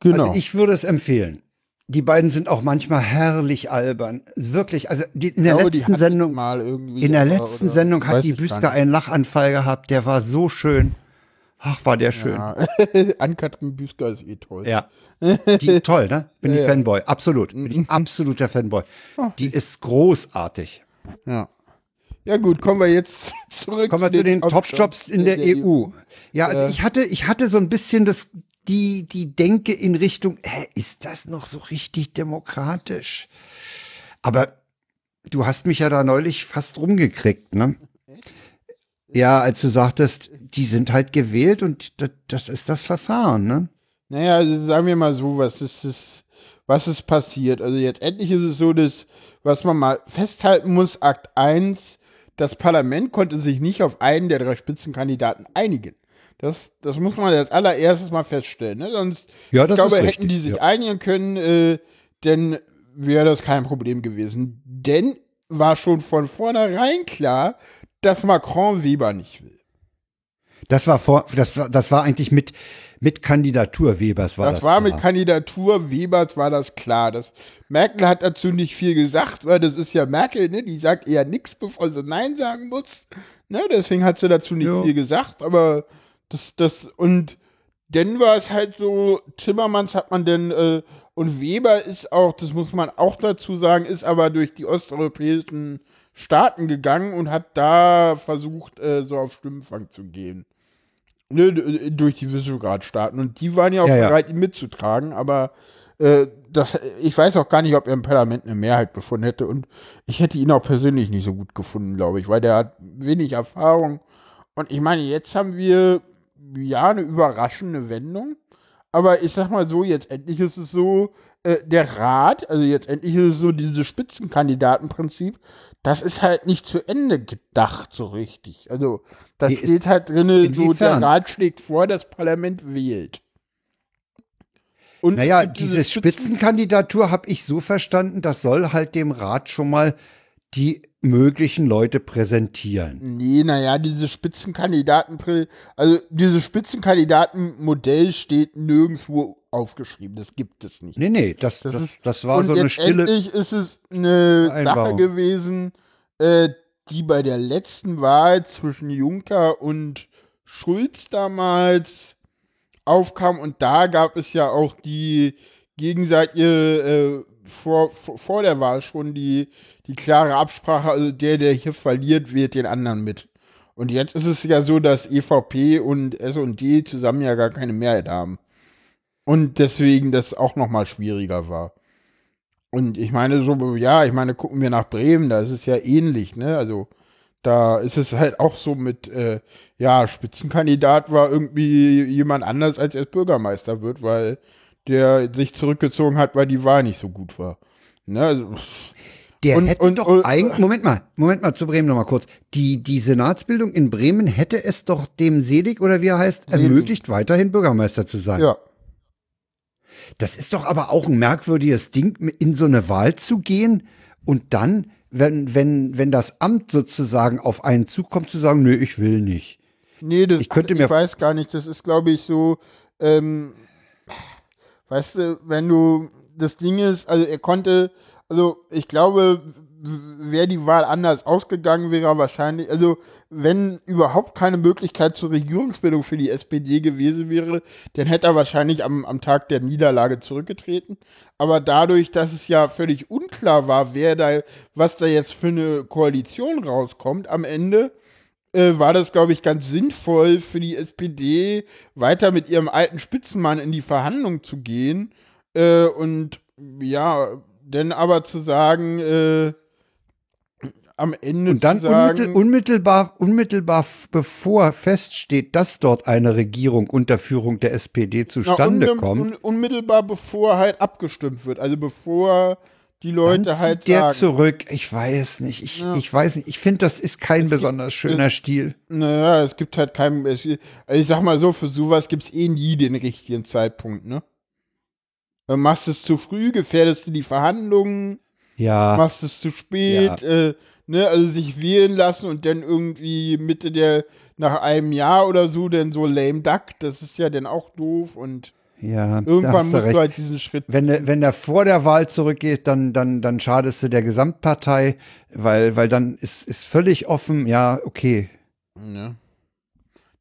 Genau. Also ich würde es empfehlen. Die beiden sind auch manchmal herrlich albern. Wirklich, also die, in der glaube, die letzten ich Sendung, in der letzten oder- Sendung hat die Büsker einen Lachanfall gehabt, der war so schön. Ach, war der schön. Ja. Ann-Kathrin Büsker ist eh toll. Ja. Die toll, ne? Bin Ja, ich. Fanboy. Absolut. Bin ich absoluter Fanboy. Die ist großartig. Ja. Ja gut, kommen wir jetzt zurück Kommen wir zu den Top-Jobs in der EU. Ja, also Äh. ich hatte, ich hatte so ein bisschen das, die, die Denke in Richtung, hä, ist das noch so richtig demokratisch? Aber du hast mich ja da neulich fast rumgekriegt, ne? Ja, als du sagtest, die sind halt gewählt und das, das ist das Verfahren, ne? Naja, also sagen wir mal so, was ist das, was ist passiert? Also jetzt endlich ist es so, dass, was man mal festhalten muss, Akt 1, das Parlament konnte sich nicht auf einen der drei Spitzenkandidaten einigen. Das, das muss man als allererstes mal feststellen. Ne? Sonst, Ja, ich glaube, hätten richtig, die sich ja. einigen können, äh, dann wäre das kein Problem gewesen. Denn war schon von vornherein klar, dass Macron Weber nicht will. Das war vor, das war, das war eigentlich mit, mit Kandidatur Webers war das. das war mit klar. Kandidatur Webers war das klar. Das, Merkel hat dazu nicht viel gesagt, weil das ist ja Merkel, ne? Die sagt eher nichts, bevor sie Nein sagen muss. Ne? Deswegen hat sie dazu nicht Ja. viel gesagt, aber das, das, und dann war es halt so, Timmermans hat man denn, äh, und Weber ist auch, das muss man auch dazu sagen, ist aber durch die osteuropäischen Staaten gegangen und hat da versucht, äh, so auf Stimmenfang zu gehen. Ne, d- durch die Visegrad-Staaten. Und die waren ja auch Ja, ja. bereit, ihn mitzutragen, aber äh, das, ich weiß auch gar nicht, ob er im Parlament eine Mehrheit befunden hätte. Und ich hätte ihn auch persönlich nicht so gut gefunden, glaube ich, weil der hat wenig Erfahrung. Und ich meine, jetzt haben wir ja eine überraschende Wendung. Aber ich sag mal so, jetzt endlich ist es so, äh, der Rat, also jetzt endlich ist es so, dieses Spitzenkandidatenprinzip, das ist halt nicht zu Ende gedacht so richtig. Also, das Wie- steht halt drin, so der? Rat schlägt vor, das Parlament wählt. Und Naja, diese Spitzenkandidatur habe ich so verstanden, das soll halt dem Rat schon mal die möglichen Leute präsentieren. Nee, naja, diese Spitzenkandidaten, also dieses Spitzenkandidatenmodell steht nirgendwo aufgeschrieben. Das gibt es nicht. Nee, nee, das, das, ist- das, war so eine stille. letztendlich ist es eine Sache Vereinbarung. gewesen, äh, die bei der letzten Wahl zwischen Juncker und Schulz damals aufkam. Und da gab es ja auch die gegenseitige, äh, vor, vor, der Wahl schon die, die klare Absprache, also der, der hier verliert, wählt den anderen mit. Und jetzt ist es ja so, dass EVP und S&D zusammen ja gar keine Mehrheit haben. Und deswegen das auch noch mal schwieriger war. Und ich meine, so, ja, ich meine, gucken wir nach Bremen, da ist es ja ähnlich, ne? Also, da ist es halt auch so mit, äh, ja, Spitzenkandidat war irgendwie jemand anders, als er Bürgermeister wird, weil der sich zurückgezogen hat, weil die Wahl nicht so gut war. Ne? Also, Der und- hätte und- doch eigentlich, Moment mal, Moment mal zu Bremen noch mal kurz. Die, die Senatsbildung in Bremen hätte es doch dem Selig oder wie er heißt, ermöglicht, weiterhin Bürgermeister zu sein. ja. Das ist doch aber auch ein merkwürdiges Ding, in so eine Wahl zu gehen und dann, wenn, wenn, wenn das Amt sozusagen auf einen zukommt, zu sagen, nö, ich will nicht. Nee, das, Ich könnte ich mir- weiß gar nicht, das ist, glaube ich, so, ähm, weißt du, wenn du, das Ding ist, also er konnte, also ich glaube, wäre die Wahl anders ausgegangen, wäre wahrscheinlich, also wenn überhaupt keine Möglichkeit zur Regierungsbildung für die SPD gewesen wäre, dann hätte er wahrscheinlich am, am Tag der Niederlage zurückgetreten. Aber dadurch, dass es ja völlig unklar war, wer da, was da jetzt für eine Koalition rauskommt am Ende, äh, war das, glaube ich, ganz sinnvoll für die SPD, weiter mit ihrem alten Spitzenmann in die Verhandlung zu gehen. Äh, und ja, dann aber zu sagen, äh, am Ende Und dann zu sagen, unmittel, unmittelbar, unmittelbar bevor feststeht, dass dort eine Regierung unter Führung der SPD na, zustande unmi- kommt, un, unmittelbar bevor halt abgestimmt wird, also bevor die Leute dann zieht halt der sagen, zurück. Ich weiß nicht. Ich, Ja. ich weiß nicht. Ich finde, das ist kein besonders schöner Stil. naja, es gibt halt keinen, es, also ich sag mal so, für sowas gibt es eh nie den richtigen Zeitpunkt, ne? Äh, machst es zu früh, gefährdest du die Verhandlungen, Ja, machst es zu spät, äh, ne, also sich wählen lassen und dann irgendwie Mitte der, nach einem Jahr oder so, dann so lame duck, das ist ja dann auch doof und ja. da irgendwann hast du musst recht. du halt diesen Schritt. wenn der, wenn der vor der Wahl zurückgeht, dann, dann, dann schadest du der Gesamtpartei, weil, weil dann ist, ist völlig offen, ja, okay. Ne?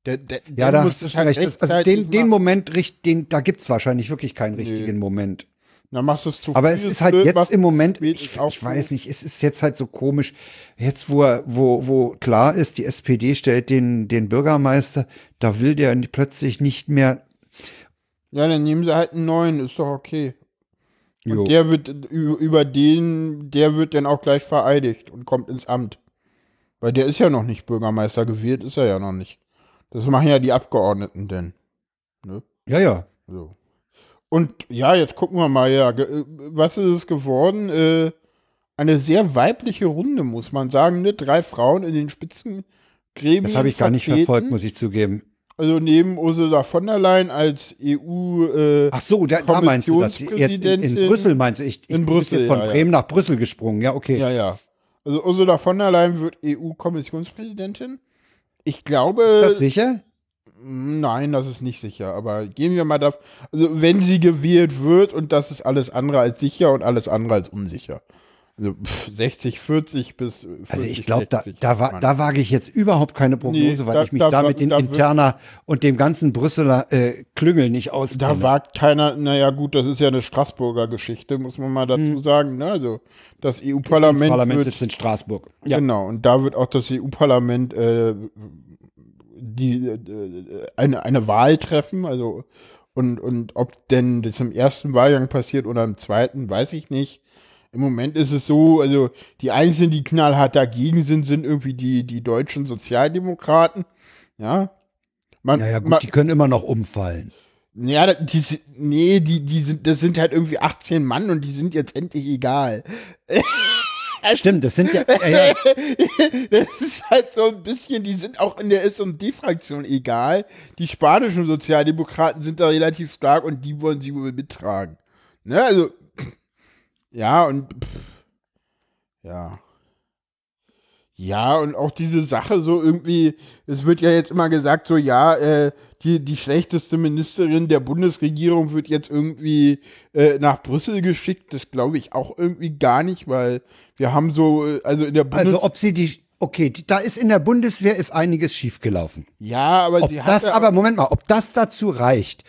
Der, der, Ja, da hast du es schon halt recht. Das, also den, den. Moment, richt- den, da gibt's wahrscheinlich wirklich keinen richtigen Moment. Dann machst du es zu Aber früh, es ist halt blöd, jetzt im Moment, ich, ich weiß nicht, es ist jetzt halt so komisch, jetzt wo, er- wo, wo klar ist, die SPD stellt den, den Bürgermeister, da will der plötzlich nicht mehr, Ja, dann nehmen sie halt einen neuen, ist doch okay. Jo. Und der wird über den, der wird dann auch gleich vereidigt und kommt ins Amt. Weil der ist ja noch nicht Bürgermeister gewählt, ist er ja noch nicht. Das machen ja die Abgeordneten denn. ja, ja, So. Und ja, jetzt gucken wir mal, ja, äh, was ist es geworden? Äh, eine sehr weibliche Runde, muss man sagen, ne? Drei Frauen in den Spitzengremien. das habe ich gar nicht verfolgt, muss ich zugeben. Also neben Ursula von der Leyen als EU äh, Ach so, da, da meinst du das. Jetzt in, in Brüssel meinst du? Ich, ich In bin Brüssel, jetzt von ja, ja. Bremen nach Brüssel gesprungen. Ja, okay. Ja, ja. Also Ursula von der Leyen wird EU-Kommissionspräsidentin. Ich glaube. Ist das sicher? Nein, das ist nicht sicher. Aber gehen wir mal davon. Also, wenn sie gewählt wird, und das ist alles andere als sicher und alles andere als unsicher. Also pff, 60, 40 bis 40, Also ich glaube, da, 60, da, wa- da wage ich jetzt überhaupt keine Prognose, Nee, weil da- ich mich da- mit den Interna und dem ganzen Brüsseler äh, Klüngel nicht auskenne. Da wagt keiner, naja gut, das ist ja eine Straßburger Geschichte, muss man mal dazu sagen. Ne? Also das das EU-Parlament Parlament wird sitzt in Straßburg. Ja. Genau, und da wird auch das EU-Parlament äh, die, äh, eine, eine Wahl treffen. Also, und, und ob denn das im ersten Wahlgang passiert oder im zweiten, weiß ich nicht. Im Moment ist es so, also die Einzigen, die knallhart dagegen sind, sind irgendwie die, die deutschen Sozialdemokraten. Ja. Man, Ja, ja, gut, man, die können immer noch umfallen. ja, die, nee, die, die sind, das sind halt irgendwie 18 Mann und die sind jetzt endlich egal. Stimmt, das sind ja, ja Das ist halt so ein bisschen, die sind auch in der S&D-Fraktion egal. Die spanischen Sozialdemokraten sind da relativ stark und die wollen sie wohl mittragen. Ne, also, ja, und, pff, ja. Ja, und auch diese Sache so irgendwie, es wird ja jetzt immer gesagt, so, ja, äh, die, die schlechteste Ministerin der Bundesregierung wird jetzt irgendwie äh, nach Brüssel geschickt. Das glaube ich auch irgendwie gar nicht, weil wir haben so, äh, also in der Bundes also ob sie die, okay, die, da ist in der Bundeswehr ist einiges schiefgelaufen. Ja, aber Ob sie das hatte aber, Moment mal, ob das dazu reicht,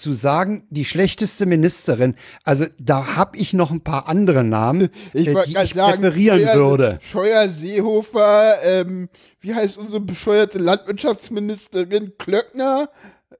zu sagen, die schlechteste Ministerin, also da habe ich noch ein paar andere Namen, ich äh, die ich sagen, präferieren Scheuer, würde. Scheuer Seehofer, ähm, wie heißt unsere bescheuerte Landwirtschaftsministerin Klöckner?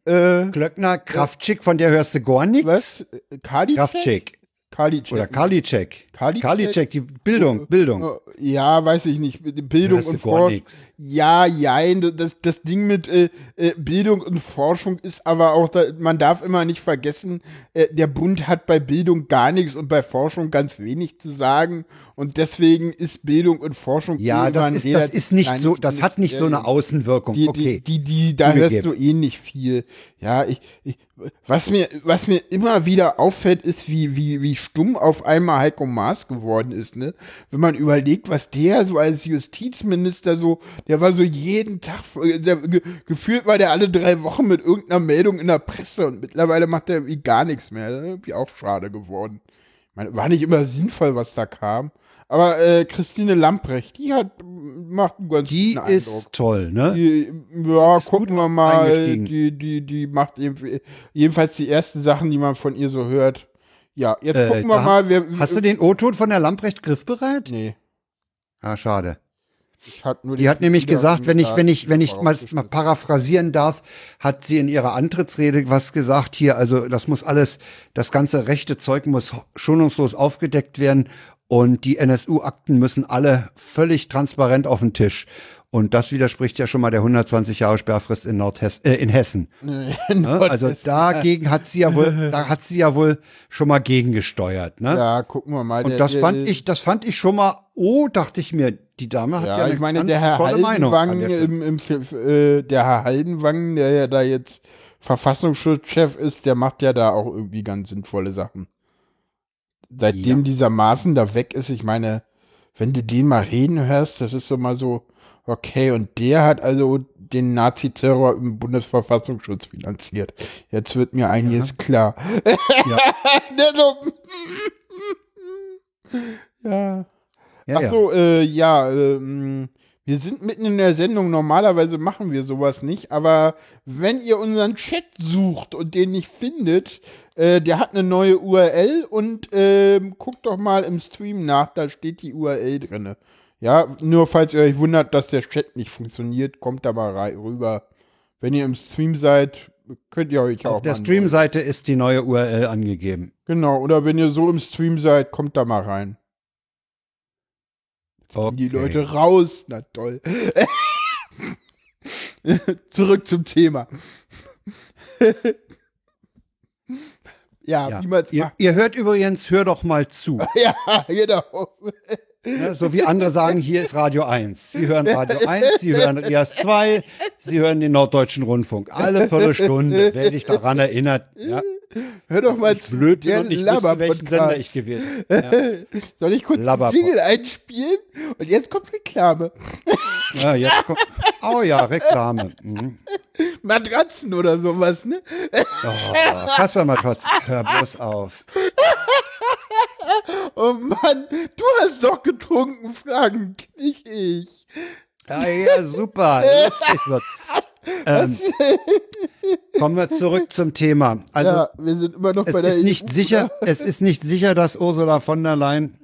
Äh, Klöckner, Kraftschick, von der hörst du gar nichts. was? Karliczek? Kraftschick Karliczek. oder Karliczek. Karliczek? Karliczek, die Bildung, Bildung. Ja, weiß ich nicht. Bildung und Forschung. Ja, jein. Das, das Ding mit äh, äh, Bildung und Forschung ist aber auch, da, man darf immer nicht vergessen, äh, der Bund hat bei Bildung gar nichts und bei Forschung ganz wenig zu sagen. Und deswegen ist Bildung und Forschung Ja, das ist, das ist nicht so, das hat nicht so eine. Außenwirkung. Die, okay. die, die, die, da hörst du eh nicht viel. Ja, ich, ich, was mir, was mir immer wieder auffällt, ist, wie, wie, wie stumm auf einmal Heiko Maas geworden ist, ne? Wenn man überlegt, was der so als Justizminister so, der war so jeden Tag, der, ge, gefühlt war der alle drei Wochen mit irgendeiner Meldung in der Presse und mittlerweile macht er irgendwie gar nichts mehr. Das ist irgendwie auch schade geworden. Ich meine, war nicht immer sinnvoll, was da kam. Aber äh, Christine Lamprecht, die hat, macht einen ganz Die guten Eindruck. ist toll, ne? Die, ja, Ist gucken wir mal. Die, die, die macht eben, jedenfalls die ersten Sachen, die man von ihr so hört. Ja, jetzt Äh, gucken wir mal. Wer, Hast du den O-Ton von der Lamprecht griffbereit? Nee, Ah, schade. Die den hat nämlich gesagt, wenn ich, wenn ich, wenn ich mal, mal paraphrasieren darf, hat sie in ihrer Antrittsrede was gesagt hier, also das muss alles, das ganze rechte Zeug muss schonungslos aufgedeckt werden und die NSU-Akten müssen alle völlig transparent auf den Tisch. Und das widerspricht ja schon mal der 120 Jahre Sperrfrist in Nordhessen, äh, in Hessen. Nee, Ne? Also dagegen hat sie ja wohl, da hat sie ja wohl schon mal gegengesteuert, ne? Ja, gucken wir mal. Und Der- das der- fand ich, das fand ich schon mal, oh, dachte ich mir, die Dame hat ja, Ja, eine ich meine, ganz der Herr Haldenwang, der im, im, äh, der Herr Haldenwang, der ja da jetzt Verfassungsschutzchef ist, der macht ja da auch irgendwie ganz sinnvolle Sachen. seitdem Ja. dieser Maaßen da weg ist, ich meine, wenn du den mal reden hörst, das ist so mal so, okay, und der hat also den Nazi-Terror im Bundesverfassungsschutz finanziert. Jetzt wird mir einiges klar. Ja. Der so, ja. Ja, Ach ja. so, äh, ja, ähm, wir sind mitten in der Sendung. Normalerweise machen wir sowas nicht, aber wenn ihr unseren Chat sucht und den nicht findet, äh, der hat eine neue URL und ähm, guckt doch mal im Stream nach, da steht die URL drinne. Ja, nur falls ihr euch wundert, dass der Chat nicht funktioniert, kommt da mal rüber. Wenn ihr im Stream seid, könnt ihr euch auch Auf der Streamseite ist die neue URL angegeben. Genau, oder wenn ihr so im Stream seid, kommt da mal rein. Okay. Die Leute raus. Na toll. Zurück zum Thema. ja, Ja. es Ihr, ihr hört übrigens, hör doch mal zu. Ja, genau. Ne? So wie andere sagen, hier ist Radio 1. Sie hören Radio 1, Sie hören RIAS 2, Sie hören den Norddeutschen Rundfunk. Alle Viertelstunde werde ich daran erinnert. Ja, Hör doch mal zu. blöd der und nicht wusste, welchen. Sender ich gewählt habe. Soll ich kurz den Jingle einspielen? Und jetzt kommt Reklame. Ja, jetzt kommt, oh ja, Reklame. Mhm. Matratzen oder sowas, ne? Oh, Kaspermatrotz, hör bloß auf. Oh Mann, du hast doch getrunken, Fragen, nicht ich. Ja, ja, super. Ähm, kommen wir zurück zum Thema. Also, ja, wir sind immer noch es bei der ist nicht EU, sicher, oder? es ist nicht sicher, dass Ursula von der Leyen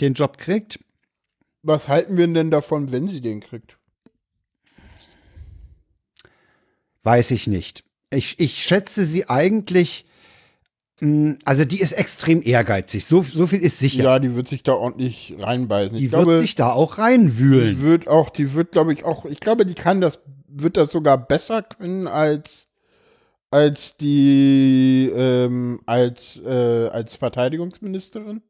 den Job kriegt. Was halten wir denn davon, wenn sie den kriegt? Weiß ich nicht. Ich, ich schätze sie eigentlich, also die ist extrem ehrgeizig. So, so viel ist sicher. Ja, die wird sich da ordentlich reinbeißen. die ich wird glaube, sich da auch die reinwühlen. wird auch, die wird, glaube ich, auch, ich glaube, die kann das, wird das sogar besser können als, als die, ähm, als, äh, als Verteidigungsministerin.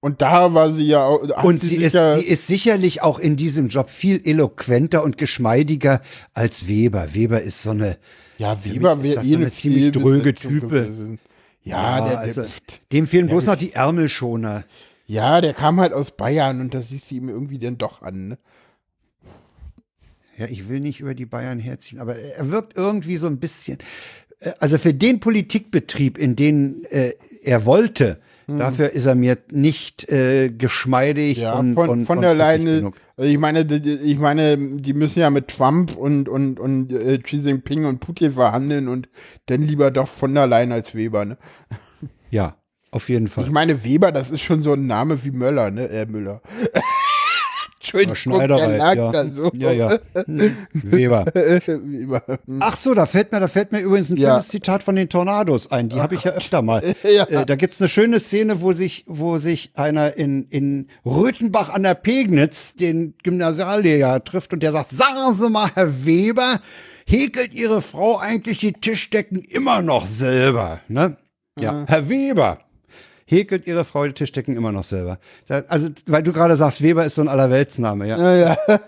Und da war sie ja auch, Und sie ist, sie ist sicherlich auch in diesem Job viel eloquenter und geschmeidiger als Weber. Weber ist so eine, ja, Weber wäre eh so eine ziemlich dröge Type. gewesen. Ja, Ja, der, also- dem fehlen bloß noch die Ärmelschoner. ja, der kam halt aus Bayern und das siehst du ihm irgendwie dann doch an, ne? Ja, ich will nicht über die Bayern herziehen, aber er wirkt irgendwie so ein bisschen, also für den Politikbetrieb, in den äh, er wollte, dafür ist er mir nicht äh, geschmeidig Ja, und, von, und von und der. Also ich meine, die- ich meine, die müssen ja mit Trump und und und äh, Xi Jinping und Putin verhandeln und dann lieber doch von der Leyen als Weber, ne? Ja, auf jeden Fall. Ich meine, Weber, das ist schon so ein Name wie Möller, ne? Äh, Müller. Entschuldigung, Schneider der lag halt, ja. da so. ja, ja. Weber. Weber. Ach so, da fällt mir, da fällt mir übrigens ein Ja. schönes Zitat von den Tornados ein. Die habe ich ja öfter mal. Ja. Äh, da gibt's eine schöne Szene, wo sich, wo sich einer in, in Röthenbach an der Pegnitz den Gymnasiallehrer trifft und der sagt, sagen Sie mal, Herr Weber, häkelt Ihre Frau eigentlich die Tischdecken immer noch selber? Ne? Ja, Herr Weber. Häkelt Ihre Frau die Tischdecken immer noch selber. Da, also, weil du gerade sagst, Weber ist so ein Allerweltsname, ja. Ja, ja.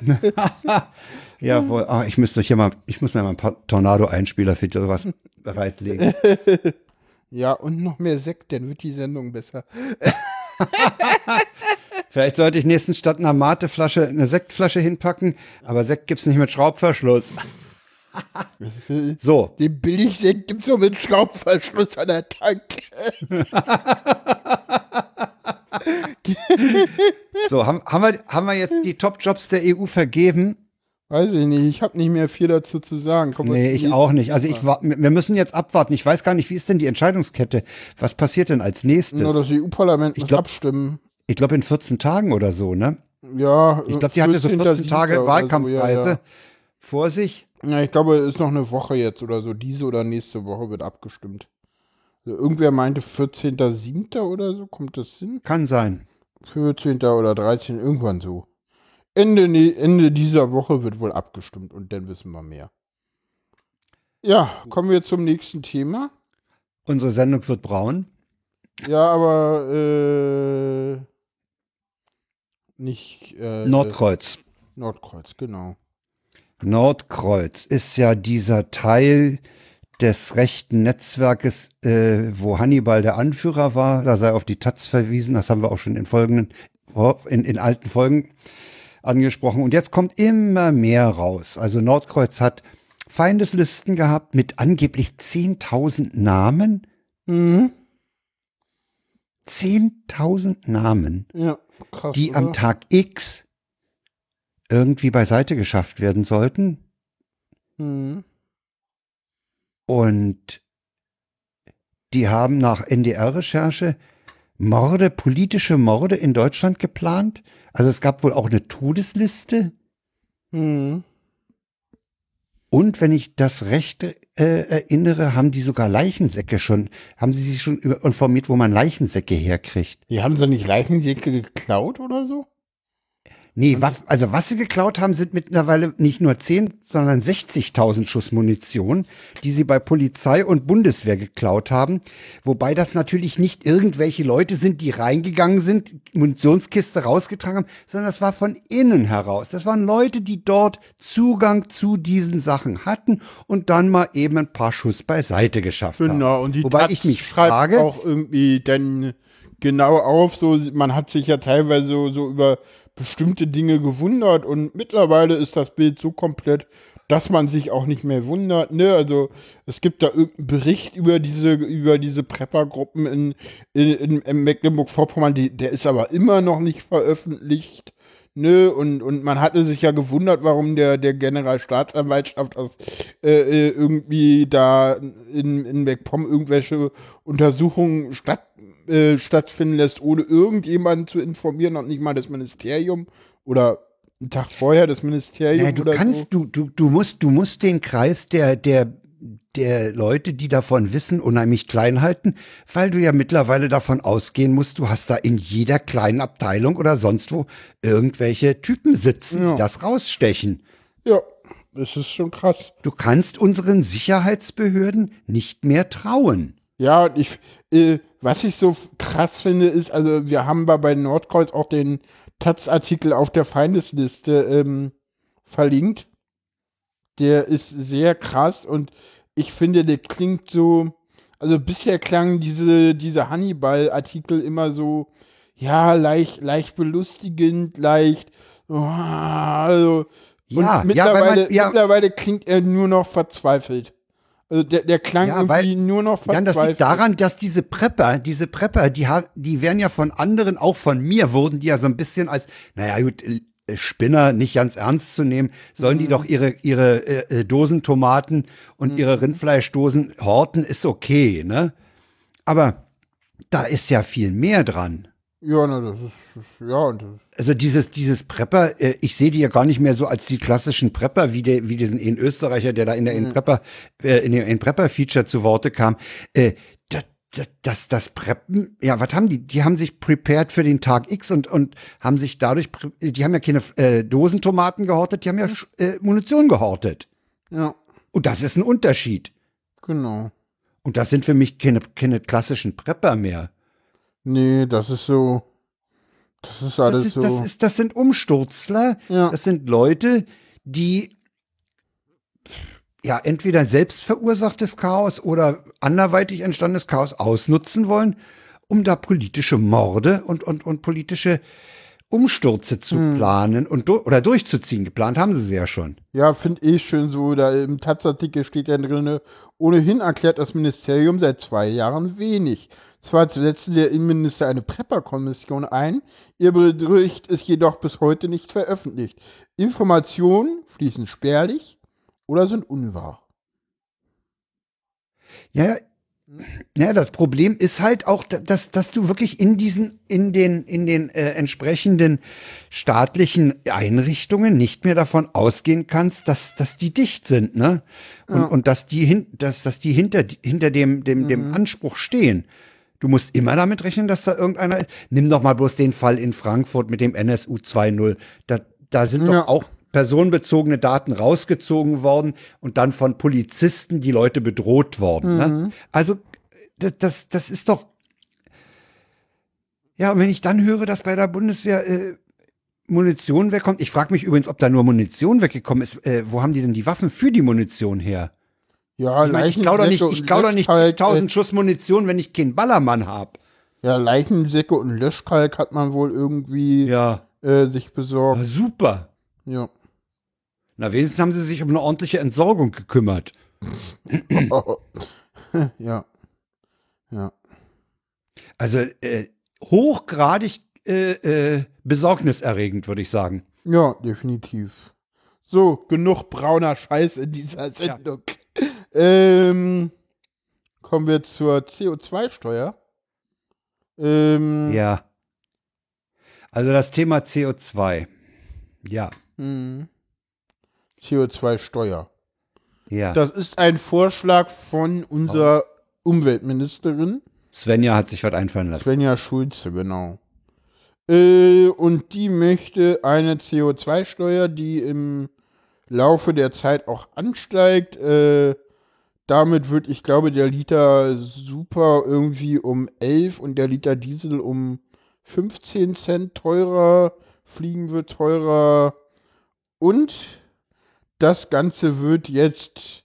Jawohl. Ah, ich müsste hier mal, ich muss mir mal ein paar Tornado-Einspieler für sowas bereitlegen. ja, und noch mehr Sekt, dann wird die Sendung besser. Vielleicht sollte ich nächstens statt einer Mateflasche eine Sektflasche hinpacken, aber Sekt gibt's nicht mit Schraubverschluss. so, Den Billigsekt gibt's so mit Schraubverschluss an der Tanke. so haben, haben, wir, haben wir jetzt die Top-Jobs der EU vergeben? Weiß ich nicht, ich habe nicht mehr viel dazu zu sagen. Wir Nee, ich auch nicht. Also ich wir müssen jetzt abwarten. Ich weiß gar nicht, wie ist denn die Entscheidungskette? Was passiert denn als nächstes? Nur das EU-Parlament muss glaub- abstimmen. Ich glaube in 14 Tagen oder so, ne? Ja, Ich glaube, die hatte so 14 Tage Wahlkampfreise ja, vor sich. ja. ich glaube, es ist noch eine Woche jetzt oder so. Diese oder nächste Woche wird abgestimmt. Also irgendwer meinte 14.07. oder so, kommt das hin? Kann sein. 14. oder 13. irgendwann so. Ende, Ende dieser Woche wird wohl abgestimmt und dann wissen wir mehr. Ja, kommen wir zum nächsten Thema. Unsere Sendung wird braun. Ja, aber äh, nicht äh, Nordkreuz. Nordkreuz, genau. Nordkreuz ist ja dieser Teil des rechten Netzwerkes, äh, wo Hannibal der Anführer war. Da sei auf die Taz verwiesen. Das haben wir auch schon in folgenden, in, in alten Folgen angesprochen. Und jetzt kommt immer mehr raus. Also Nordkreuz hat Feindeslisten gehabt mit angeblich 10.000 Namen. Mhm. 10.000 Namen, ja, krass, die oder? am Tag X irgendwie beiseite geschafft werden sollten. Mhm. Und die haben nach NDR-Recherche Morde, politische Morde in Deutschland geplant. Also es gab wohl auch eine Todesliste. Mhm. Und wenn ich das recht äh, erinnere, haben die sogar Leichensäcke schon, haben sie sich schon informiert, wo man Leichensäcke herkriegt. Die haben sie nicht Leichensäcke geklaut oder so? Nee, was, also was sie geklaut haben, sind mittlerweile nicht nur 10, sondern 60.000 Schuss Munition, die sie bei Polizei und Bundeswehr geklaut haben. Wobei das natürlich nicht irgendwelche Leute sind, die reingegangen sind, Munitionskiste rausgetragen haben, sondern das war von innen heraus. Das waren Leute, die dort Zugang zu diesen Sachen hatten und dann mal eben ein paar Schuss beiseite geschafft genau, haben. Genau, und die Wobei Taz ich mich frage, auch irgendwie denn genau auf, so man hat sich ja teilweise so, so über bestimmte Dinge gewundert und mittlerweile ist das Bild so komplett, dass man sich auch nicht mehr wundert. Ne? Also es gibt da irgendeinen Bericht über diese, über diese Prepper-Gruppen in, in, in Mecklenburg-Vorpommern, der ist aber immer noch nicht veröffentlicht. Ne, und, und man hatte sich ja gewundert, warum der, der Generalstaatsanwaltschaft aus, äh, äh irgendwie da in, in MacPom irgendwelche Untersuchungen statt, äh, stattfinden lässt, ohne irgendjemanden zu informieren, und nicht mal das Ministerium oder einen Tag vorher das Ministerium. Ja, du kannst, so. du, du, du musst, du musst den Kreis der, der der Leute, die davon wissen, unheimlich klein halten, weil du ja mittlerweile davon ausgehen musst, du hast da in jeder kleinen Abteilung oder sonst wo irgendwelche Typen sitzen, ja. die das rausstechen. Ja, das ist schon krass. Du kannst unseren Sicherheitsbehörden nicht mehr trauen. Ja, und ich, äh, was ich so krass finde, ist, also wir haben bei Nordkreuz auch den Taz-Artikel auf der Feindesliste ähm, verlinkt. Der ist sehr krass und ich finde, der klingt so, also bisher klangen diese, diese Hannibal-Artikel immer so, ja, leicht, leicht belustigend, leicht, oh, also, ja, mittlerweile, ja, man, ja, mittlerweile klingt er nur noch verzweifelt. Also der, der klang ja, irgendwie weil, nur noch verzweifelt. Ja, das liegt daran, dass diese Prepper, diese Prepper, die, die werden ja von anderen, auch von mir, wurden die ja so ein bisschen als, naja gut, Spinner nicht ganz ernst zu nehmen, sollen mhm. die doch ihre, ihre äh, äh, Dosentomaten und mhm. ihre Rindfleischdosen horten, ist okay, ne? Aber da ist ja viel mehr dran. Ja, ne, das ist, ja. Und also dieses, dieses Prepper, äh, ich sehe die ja gar nicht mehr so als die klassischen Prepper, wie, der, wie diesen in Österreicher, der da in der mhm. in Prepper, äh, in dem in Prepper-Feature zu Worte kam. Äh, das, das Preppen, ja, was haben die? Die haben sich prepared für den Tag X und, und haben sich dadurch, die haben ja keine äh, Dosentomaten gehortet, die haben ja äh, Munition gehortet. Ja. Und das ist ein Unterschied. Genau. Und das sind für mich keine, keine klassischen Prepper mehr. Nee, das ist so, das ist alles das ist, so. Das, ist, das sind Umsturzler. Ja. Das sind Leute, die ja entweder selbst verursachtes Chaos oder anderweitig entstandenes Chaos ausnutzen wollen, um da politische Morde und, und, und politische Umstürze zu hm. planen und du oder durchzuziehen. Geplant haben sie sie ja schon. Ja, finde ich schön so. Da im Taz-Artikel steht ja drin, ohnehin erklärt das Ministerium seit zwei Jahren wenig. Zwar setzte der Innenminister eine Prepper-Kommission ein, ihr Bericht ist jedoch bis heute nicht veröffentlicht. Informationen fließen spärlich, oder sind unwahr. Ja, ja, das Problem ist halt auch, dass, dass du wirklich in diesen, in den, in den äh, entsprechenden staatlichen Einrichtungen nicht mehr davon ausgehen kannst, dass, dass die dicht sind, ne? Und, ja. und dass die hin, dass, dass die hinter, hinter dem, dem, mhm. dem Anspruch stehen. Du musst immer damit rechnen, dass da irgendeiner ist. Nimm doch mal bloß den Fall in Frankfurt mit dem NSU 2.0. Da, da sind ja. doch auch personenbezogene Daten rausgezogen worden und dann von Polizisten die Leute bedroht worden. Ne? Mhm. Ne? Also das, das, das ist doch. Ja, und wenn ich dann höre, dass bei der Bundeswehr äh, Munition wegkommt, ich frage mich übrigens, ob da nur Munition weggekommen ist. Äh, wo haben die denn die Waffen für die Munition her? Ja, Ich, mein, ich klau doch nicht, Leichensäcke ich und klau doch nicht Löschkalk, 1000 Schuss Munition, wenn ich keinen Ballermann hab. Äh, ja, Leichensäcke und Löschkalk hat man wohl irgendwie Ja. äh, sich Na, besorgt. super. Ja. Na, wenigstens haben sie sich um eine ordentliche Entsorgung gekümmert. ja. Ja. Also äh, hochgradig äh, äh, besorgniserregend, würde ich sagen. Ja, definitiv. So, genug brauner Scheiß in dieser Sendung. Ähm, kommen wir zur CO2-Steuer. Ähm, Ja. Also das Thema CO2. Ja, mh. CO2-Steuer. ja. Das ist ein Vorschlag von unserer Umweltministerin, Svenja hat sich was einfallen lassen. Svenja Schulze, genau. Äh, und die möchte eine CO2-Steuer, die im Laufe der Zeit auch ansteigt. Äh, damit wird, ich glaube, der Liter Super irgendwie um 11 und der Liter Diesel um 15 Cent teurer. Fliegen wird teurer. Und das Ganze wird jetzt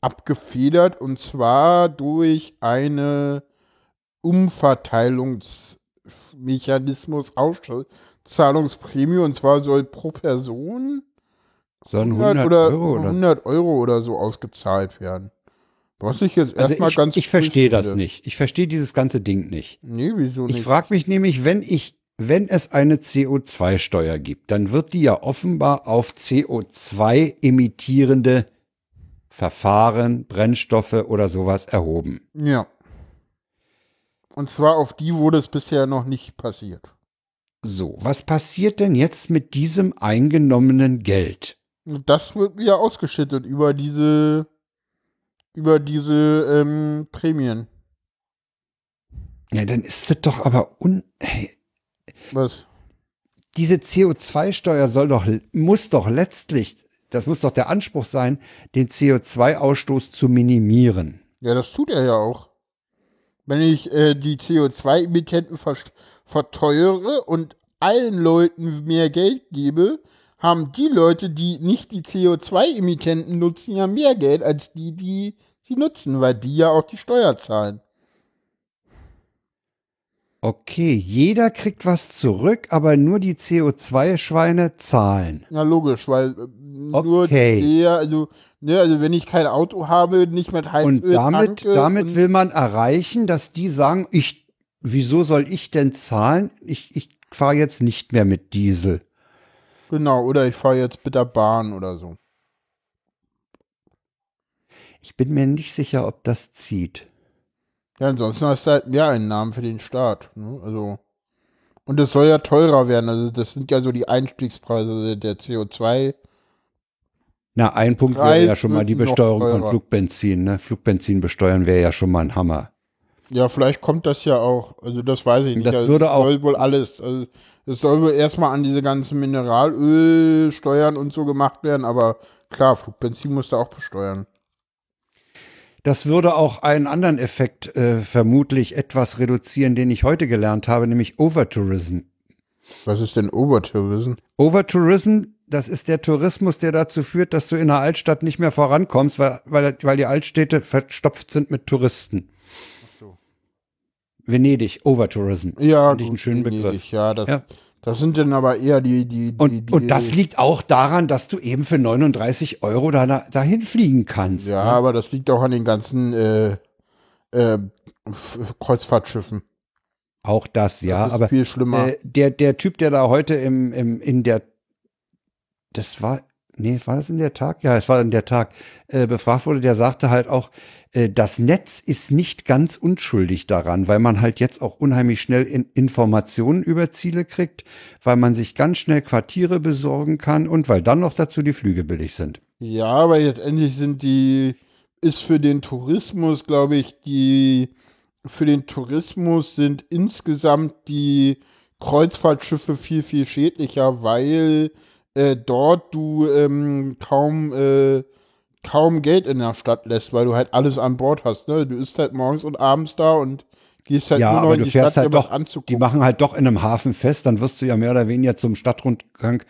abgefedert und zwar durch eine Umverteilungsmechanismus Auszahlungsprämie und zwar soll pro Person So ein 100 100 oder Euro oder so. 100 Euro oder so ausgezahlt werden. Was ich jetzt Also erstmal ich, ganz ich verstehe das nicht. Ich verstehe dieses ganze Ding nicht. Nee, wieso Ich nicht? frage mich nämlich, wenn ich, wenn es eine CO2-Steuer gibt, dann wird die ja offenbar auf CO2 emittierende Verfahren, Brennstoffe oder sowas erhoben. Ja. Und zwar auf die wurde es bisher noch nicht passiert. So, was passiert denn jetzt mit diesem eingenommenen Geld? Das wird wieder ausgeschüttet über diese über diese ähm, Prämien. Ja, dann ist das doch aber un. Hey, Was? diese CO2-Steuer soll doch, muss doch letztlich, das muss doch der Anspruch sein, den CO2-Ausstoß zu minimieren. Ja, das tut er ja auch. Wenn ich äh, die CO2-Emittenten ver verteuere und allen Leuten mehr Geld gebe, haben die Leute, die nicht die CO2-Emittenten nutzen, ja mehr Geld als die, die sie nutzen, weil die ja auch die Steuer zahlen. Okay, jeder kriegt was zurück, aber nur die CO2-Schweine zahlen. Ja, logisch, weil äh, nur Okay. der, also, ne, also wenn ich kein Auto habe, nicht mit Heizöl Und damit, tanke damit und, will man erreichen, dass die sagen, ich, wieso soll ich denn zahlen? Ich, ich fahre jetzt nicht mehr mit Diesel. Genau, oder ich fahre jetzt mit der Bahn oder so. Ich bin mir nicht sicher, ob das zieht. Ja, ansonsten hast du halt Mehreinnahmen für den Staat. Ne? Also. Und es soll ja teurer werden. Also das sind ja so die Einstiegspreise der CO2. Na, ein Punkt wäre Preis ja schon mal die Besteuerung von. Flugbenzin. Ne? Flugbenzin besteuern wäre ja schon mal ein Hammer. Ja, vielleicht kommt das ja auch. Also das weiß ich nicht. Das also, würde es auch- soll wohl alles. Also es soll wohl erstmal an diese ganzen Mineralölsteuern und so gemacht werden, aber klar, Flugbenzin muss da auch besteuern. Das würde auch einen anderen Effekt äh, vermutlich etwas reduzieren, den ich heute gelernt habe, nämlich Overtourism. Was ist denn Overtourism? Overtourism, das ist der Tourismus, der dazu führt, dass du in einer Altstadt nicht mehr vorankommst, weil, weil, weil die Altstädte verstopft sind mit Touristen. so. Venedig, Overtourism. Ja, Fand ich einen schönen Venedig, Begriff. Ja, das, Ja. Das sind dann aber eher die, die, die, Und, die und das liegt auch daran, dass du eben für 39 Euro da, dahin fliegen kannst. Ja, ne? aber das liegt auch an den ganzen äh, äh, Kreuzfahrtschiffen. Auch das, ja. das ist aber viel schlimmer. äh, der, der Typ, der da heute im, im, in der, das war, nee, war das in der Tag? Ja, es war in der Tag, äh, befragt wurde, der sagte halt auch, äh, das Netz ist nicht ganz unschuldig daran, weil man halt jetzt auch unheimlich schnell in Informationen über Ziele kriegt, weil man sich ganz schnell Quartiere besorgen kann und weil dann noch dazu die Flüge billig sind. ja, aber jetzt endlich sind die, ist für den Tourismus, glaube ich, die, für den Tourismus sind insgesamt die Kreuzfahrtschiffe viel, viel schädlicher, weil äh, dort du ähm, kaum, äh, kaum Geld in der Stadt lässt, weil du halt alles an Bord hast. Ne? Du isst halt morgens und abends da und gehst halt Ja, nur noch aber in du die fährst Stadt, halt doch, anzugucken. die machen halt doch in einem Hafen fest, dann wirst du ja mehr oder weniger zum Stadtrundgang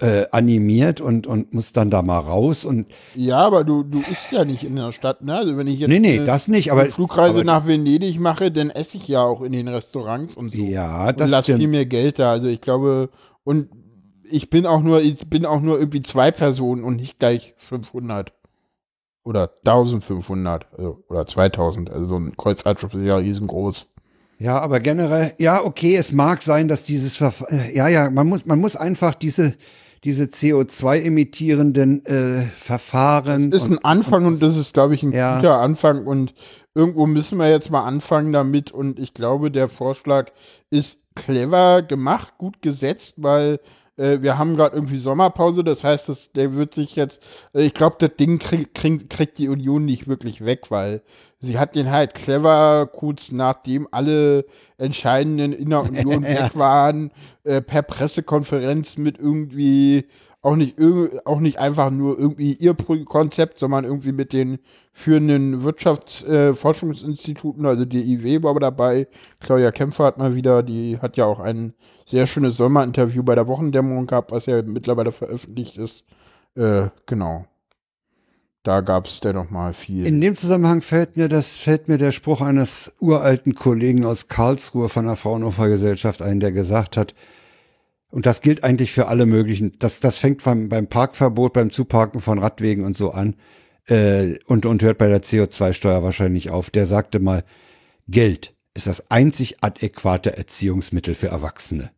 äh, animiert und, und muss dann da mal raus und. Ja, aber du, du isst ja nicht in der Stadt, ne? Also wenn ich jetzt nee, nee, das nicht, aber. Flugreise aber, nach Venedig mache, dann esse ich ja auch in den Restaurants und so. Ja, das und lass viel mehr Geld da. Also ich glaube, und ich bin auch nur, ich bin auch nur irgendwie zwei Personen und nicht gleich 500 oder 1500 also, oder 2000. Also so ein Kreuzfahrtschiff ist ja riesengroß. Ja, aber generell, ja, okay, es mag sein, dass dieses Verfahren, äh, ja, ja, man muss, man muss einfach diese, diese CO2-emittierenden äh, Verfahren. Das ist ein Anfang und, und das ist, glaube ich, ein ja. guter Anfang und irgendwo müssen wir jetzt mal anfangen damit und ich glaube, der Vorschlag ist clever gemacht, gut gesetzt, weil äh, wir haben gerade irgendwie Sommerpause, das heißt, das, der wird sich jetzt, äh, ich glaube, das Ding krieg, krieg, kriegt die Union nicht wirklich weg, weil sie hat den halt clever kurz nachdem alle Entscheidenden in der Union weg waren, äh, per Pressekonferenz mit irgendwie auch nicht, auch nicht einfach nur irgendwie ihr Konzept, sondern irgendwie mit den führenden Wirtschaftsforschungsinstituten, äh, also die IW war dabei. Claudia Kämpfer hat mal wieder, die hat ja auch ein sehr schönes Sommerinterview bei der Wochendämmerung gehabt, was ja mittlerweile veröffentlicht ist. Äh, genau. Da gab es ja noch mal viel. In dem Zusammenhang fällt mir das, fällt mir der Spruch eines uralten Kollegen aus Karlsruhe von der Fraunhofer Gesellschaft ein, der gesagt hat, und das gilt eigentlich für alle möglichen, das, das fängt beim, beim Parkverbot, beim Zuparken von Radwegen und so an, äh, und, und hört bei der CO2-Steuer wahrscheinlich auf. Der sagte mal, Geld ist das einzig adäquate Erziehungsmittel für Erwachsene.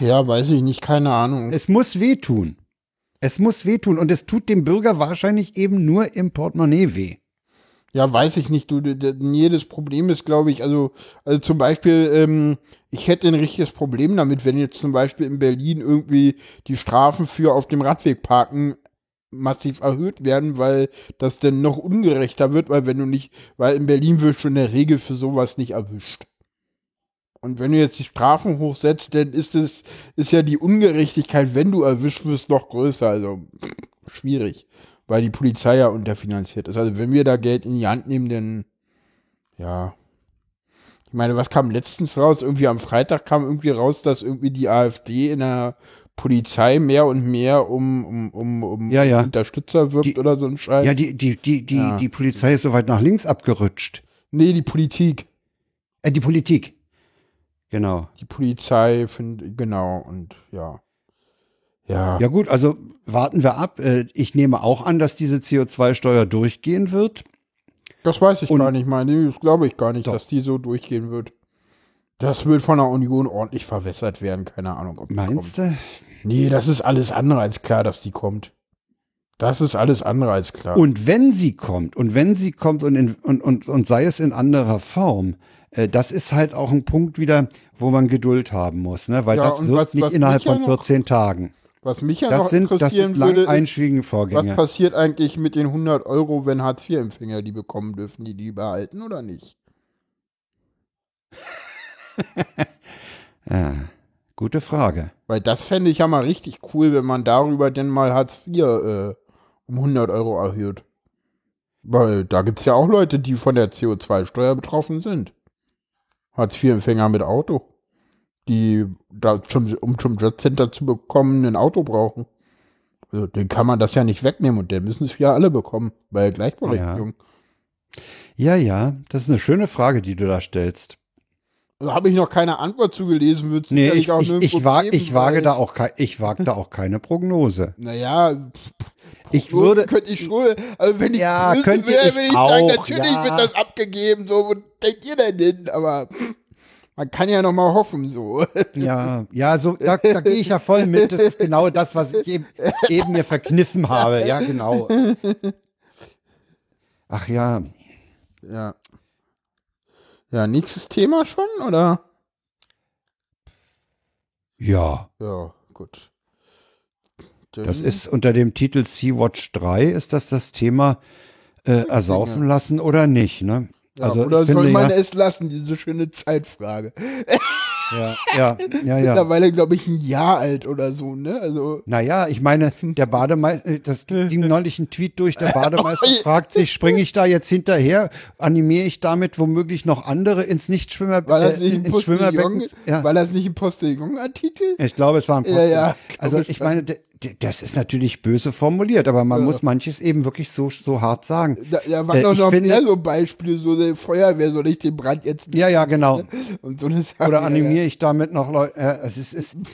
Ja, weiß ich nicht, keine Ahnung. Es muss wehtun. Es muss wehtun und es tut dem Bürger wahrscheinlich eben nur im Portemonnaie weh. Ja, weiß ich nicht. Du, jedes Problem ist, glaube ich, also, also zum Beispiel, ähm, ich hätte ein richtiges Problem damit, wenn jetzt zum Beispiel in Berlin irgendwie die Strafen für auf dem Radweg parken massiv erhöht werden, weil das dann noch ungerechter wird, weil wenn du nicht, weil in Berlin wirst du in der Regel für sowas nicht erwischt. Und wenn du jetzt die Strafen hochsetzt, dann ist es, ist ja die Ungerechtigkeit, wenn du erwischt wirst, noch größer. Also schwierig, weil die Polizei ja unterfinanziert ist. Also wenn wir da Geld in die Hand nehmen, dann ja. Ich meine, was kam letztens raus? Irgendwie am Freitag kam irgendwie raus, dass irgendwie die AfD in der Polizei mehr und mehr um, um, um, um ja, ja. Unterstützer wirbt die, oder so ein Scheiß. Ja, die, die, die, die, ja. die Polizei ist so weit nach links abgerutscht. Nee, die Politik. Äh, die Politik. Genau. Die Polizei, find, genau, und ja. Ja. Ja, gut, also warten wir ab. Äh, ich nehme auch an, dass diese CO2-Steuer durchgehen wird. Das weiß ich und gar nicht, meine. Das glaube ich gar nicht, doch. dass die so durchgehen wird. Das wird von der Union ordentlich verwässert werden, keine Ahnung. Ob Meinst du? Nee, das ist alles andere als klar, dass die kommt. Das ist alles andere als klar. Und wenn sie kommt, und wenn sie kommt und, in, und, und, und sei es in anderer Form, äh, das ist halt auch ein Punkt wieder, wo man Geduld haben muss, ne? weil ja, das wird was, nicht was innerhalb von 14 noch, Tagen. Was mich ja das noch sind, interessieren das sind würde, einschwierige Vorgänge. Was passiert eigentlich mit den 100 Euro, wenn Hartz-IV-Empfänger die bekommen dürfen, die die behalten oder nicht? ja, gute Frage. Weil das fände ich ja mal richtig cool, wenn man darüber denn mal Hartz IV äh, um 100 Euro erhöht. Weil da gibt es ja auch Leute, die von der CO2-Steuer betroffen sind. Hartz-IV-Empfänger mit Auto, die da zum, um zum Jobcenter zu bekommen, ein Auto brauchen. Also, den kann man das ja nicht wegnehmen und der müssen es ja alle bekommen, bei Gleichberechtigung. Ja. ja, ja, das ist eine schöne Frage, die du da stellst. Also, Habe ich noch keine Antwort zugelesen, wird es nee, ich, auch ich, ich, wag, geben, ich wage da auch ich wage da auch keine Prognose. Naja, ich würde könnte ich schon, also wenn ich ja, könnte wäre, würde ich auch, sagen, natürlich ja. wird das abgegeben, so wo denkt ihr denn hin? Aber man kann ja noch mal hoffen, so. Ja, ja, so da, da gehe ich ja voll mit. Das ist genau das, was ich eben, eben mir verkniffen habe. Ja, genau. Ach ja. Ja. Ja, nächstes Thema schon, oder? Ja. Ja, gut. Das ist unter dem Titel Sea-Watch 3, ist das das Thema äh, ersaufen lassen oder nicht, ne? Ja, also, oder soll man ja, es lassen, diese schöne Zeitfrage? Ja, ja, ja, ja. Mittlerweile, glaube ich, ein Jahr alt oder so, ne? Also. Naja, ich meine, der Bademeister, äh, das ging neulich ein Tweet durch, der Bademeister fragt sich, springe ich da jetzt hinterher, animiere ich damit womöglich noch andere ins Nichtschwimmer, War das äh, nicht ein ins Schwimmerbecken? Postillon? Ja. War das nicht ein Postillon-Artikel? Ich glaube, es war ein Ja, ja, glaub Also ich ich meine, d- d- das ist natürlich böse formuliert, aber man Ja. muss manches eben wirklich so, so hart sagen. Da, da waren Äh, doch noch finde- mehr so Beispiele, so eine Feuerwehr soll ich den Brand jetzt Ja, ja, genau. so. Oder animiere ich damit noch Leute? Ja, es ist, ist,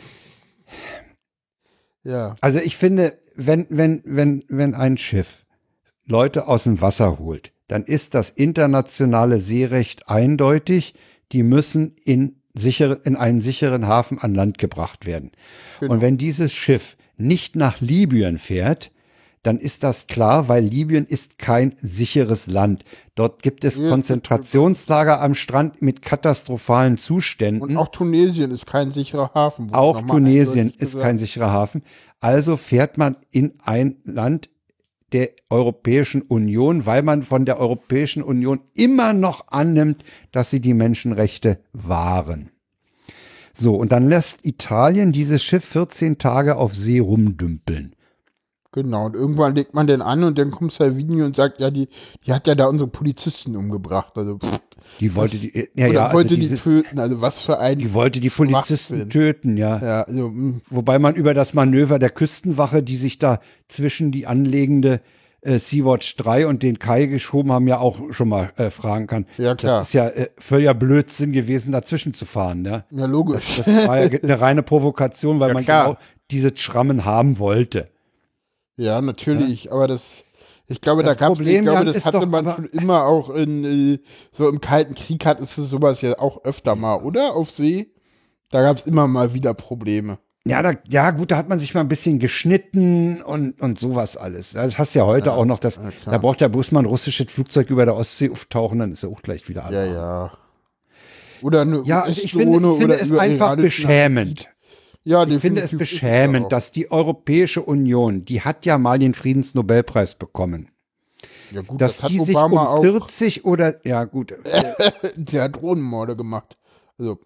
Ja, also ich finde, wenn, wenn, wenn, wenn ein Schiff Leute aus dem Wasser holt, dann ist das internationale Seerecht eindeutig. Die müssen in, sichere, in einen sicheren Hafen an Land gebracht werden. Genau. Und wenn dieses Schiff nicht nach Libyen fährt, dann ist das klar, weil Libyen ist kein sicheres Land. Dort gibt es Ja, Konzentrationslager am Strand mit katastrophalen Zuständen. und auch Tunesien ist kein sicherer Hafen. Auch Tunesien ist gesagt. kein sicherer Hafen. Also fährt man in ein Land der Europäischen Union, weil man von der Europäischen Union immer noch annimmt, dass sie die Menschenrechte wahren. So, und dann lässt Italien dieses Schiff 14 Tage auf See rumdümpeln. Genau, und irgendwann legt man den an und dann kommt Salvini und sagt, ja, die, die hat ja da unsere Polizisten umgebracht. Also, pff, Die wollte die, ja, oder ja, also wollte die diese, töten. Also was für ein. die wollte die Polizisten töten, ja. ja, also, mh, Wobei man über das Manöver der Küstenwache, die sich da zwischen die anlegende äh, Sea-Watch 3 und den Kai geschoben haben, ja auch schon mal äh, fragen kann. Ja, klar. Das ist ja äh, völliger Blödsinn gewesen, dazwischen zu fahren. Ja? ja, logisch. Das war ja eine reine Provokation, weil Ja, man klar. genau diese Schrammen haben wollte. Ja, natürlich, aber das, ich glaube, Das da gab es, ich glaube, das hatte doch man schon immer auch in, äh, so im Kalten Krieg hat es sowas ja auch öfter mal, oder? Auf See? Da gab es immer mal wieder Probleme. Ja, da, ja, gut, da hat man sich mal ein bisschen geschnitten und, und sowas alles. Ja, Das hast du ja heute auch noch. Das, ja, da braucht ja bloß mal ein russisches Flugzeug über der Ostsee auftauchen, dann ist er auch gleich wieder Ja, alle. ja. Oder eine Ja, also ich finde, ich finde es einfach beschämend. Ja, Ich finde es beschämend, auch. dass die Europäische Union, die hat ja mal den Friedensnobelpreis bekommen, ja, gut, dass das hat die sich um auch, 40 oder, ja gut, der hat Drohnenmorde gemacht. Also,